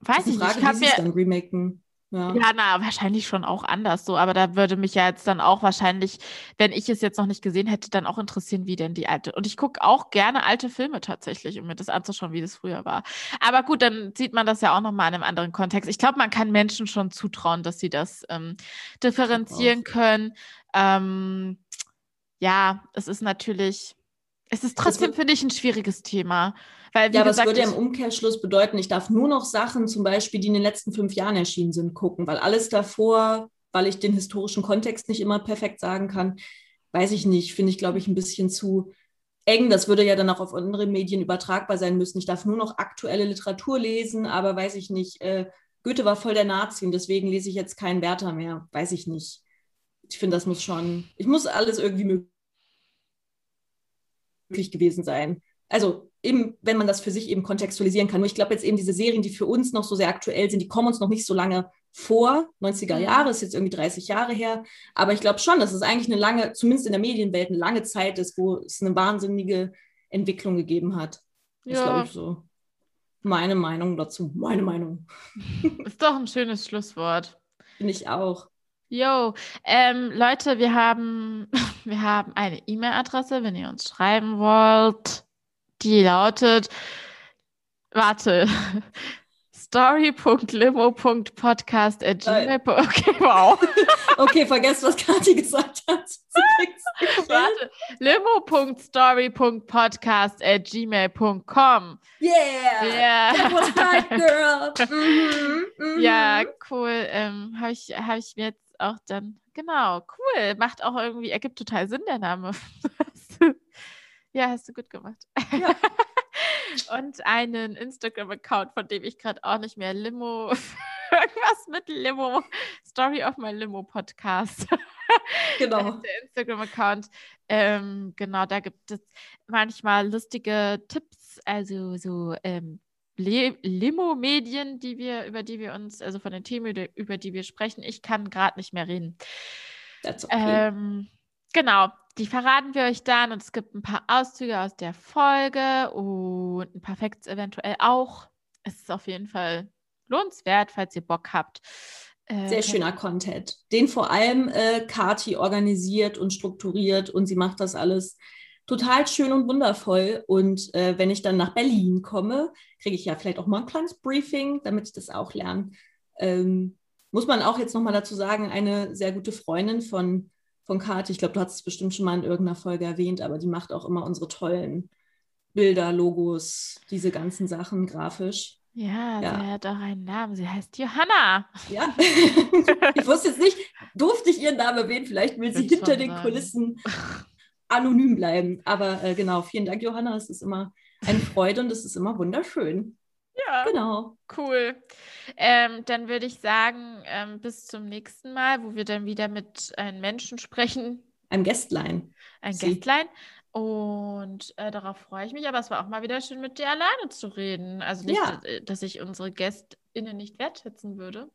weiß ich nicht. Ich kann mir, dann remaken? Ja. ja, na, wahrscheinlich schon auch anders so. Aber da würde mich ja jetzt dann auch wahrscheinlich, wenn ich es jetzt noch nicht gesehen hätte, dann auch interessieren, wie denn die alte. Und ich gucke auch gerne alte Filme tatsächlich, um mir das anzuschauen, wie das früher war. Aber gut, dann sieht man das ja auch nochmal in einem anderen Kontext. Ich glaube, man kann Menschen schon zutrauen, dass sie das ähm, differenzieren können. Ähm, ja, es ist natürlich, es ist trotzdem, finde ich, ein schwieriges Thema. Weil, ja, aber es würde ja im Umkehrschluss bedeuten, ich darf nur noch Sachen zum Beispiel, die in den letzten fünf Jahren erschienen sind, gucken, weil alles davor, weil ich den historischen Kontext nicht immer perfekt sagen kann, weiß ich nicht, finde ich, glaube ich, ein bisschen zu eng. Das würde ja dann auch auf andere Medien übertragbar sein müssen. Ich darf nur noch aktuelle Literatur lesen, aber weiß ich nicht, äh, Goethe war voll der Nazi und deswegen lese ich jetzt keinen Werther mehr. Weiß ich nicht. Ich finde, das muss schon, ich muss alles irgendwie möglich gewesen sein. Also eben, wenn man das für sich eben kontextualisieren kann. Nur ich glaube jetzt eben diese Serien, die für uns noch so sehr aktuell sind, die kommen uns noch nicht so lange vor. 90er mhm. Jahre ist jetzt irgendwie 30 Jahre her. Aber ich glaube schon, dass es eigentlich eine lange, zumindest in der Medienwelt, eine lange Zeit ist, wo es eine wahnsinnige Entwicklung gegeben hat. Das ja. ist, glaube ich, so meine Meinung dazu. Meine Meinung. Ist doch ein schönes Schlusswort. Finde ich auch. Jo, ähm, Leute, wir haben, wir haben eine E-Mail-Adresse, wenn ihr uns schreiben wollt die lautet, warte, story.limo.podcast.gmail. Okay, wow. okay, vergesst, was Kathi gesagt hat. Warte, limo.story.podcast.gmail.com. Yeah! Yeah! That was right, girl! Mhm, mhm. Ja, cool. Ähm, Habe ich, hab ich mir jetzt auch dann, genau, cool. Macht auch irgendwie, ergibt total Sinn, der Name. Ja, hast du gut gemacht. Ja. und einen Instagram-Account, von dem ich gerade auch nicht mehr Limo, irgendwas mit Limo, Story of my Limo Podcast. Genau. der Instagram-Account. Ähm, genau, da gibt es manchmal lustige Tipps, also so ähm, Limo-Medien, die wir, über die wir uns, also von den Themen, über die wir sprechen. Ich kann gerade nicht mehr reden. That's okay. Ähm, genau, die verraten wir euch dann und es gibt ein paar Auszüge aus der Folge und ein paar Facts eventuell auch. Es ist auf jeden Fall lohnenswert, falls ihr Bock habt. Äh, Sehr schöner Content, den vor allem äh, Kati organisiert und strukturiert und sie macht das alles total schön und wundervoll. Und äh, wenn ich dann nach Berlin komme, kriege ich ja vielleicht auch mal ein kleines Briefing, damit ich das auch lerne. Ähm, muss man auch jetzt nochmal dazu sagen, eine sehr gute Freundin von von Kati. Ich glaube, du hast es bestimmt schon mal in irgendeiner Folge erwähnt, aber die macht auch immer unsere tollen Bilder, Logos, diese ganzen Sachen grafisch. Ja, ja, sie hat auch einen Namen. Sie heißt Johanna. Ja. ich wusste jetzt nicht, durfte ich ihren Namen erwähnen? Vielleicht will sie hinter den sagen. Kulissen anonym bleiben. Aber äh, genau, vielen Dank, Johanna. Es ist immer eine Freude und es ist immer wunderschön. Ja. Genau. Cool. Ähm, dann würde ich sagen, ähm, bis zum nächsten Mal, wo wir dann wieder mit einem Menschen sprechen. Ein Gästlein. Ein Sie. Gästlein. Und äh, darauf freue ich mich, aber es war auch mal wieder schön, mit dir alleine zu reden. Also nicht, ja. Äh, dass ich unsere GästInnen nicht wertschätzen würde.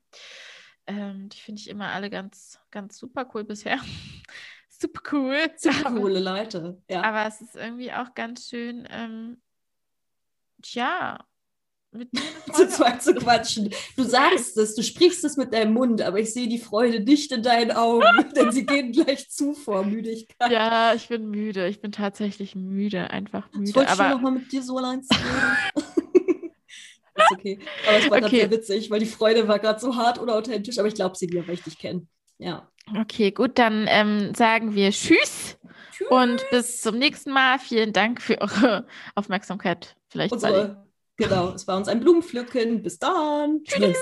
Ähm, die finde ich immer alle ganz, ganz super cool bisher. Super cool. Super coole Leute. Ja. Aber es ist irgendwie auch ganz schön, ähm, tja, mit eine zu zweit zu quatschen. Du sagst es, du sprichst es mit deinem Mund, aber ich sehe die Freude nicht in deinen Augen, denn sie gehen gleich zu vor Müdigkeit. Ja, ich bin müde. Ich bin tatsächlich müde, einfach Ich müde. wollte schon Aber noch mal mit dir so allein zu reden. ist okay. Aber es war gerade Okay. sehr witzig, weil die Freude war gerade so hart oder authentisch, aber ich glaube sie dir, weil ich dich kenne. Ja. Okay, gut, dann ähm, sagen wir Tschüss Tschüss. und bis zum nächsten Mal. Vielen Dank für eure Aufmerksamkeit. Vielleicht. Unsere, genau, es war uns ein Blumenpflücken. Bis dann. Tschüss.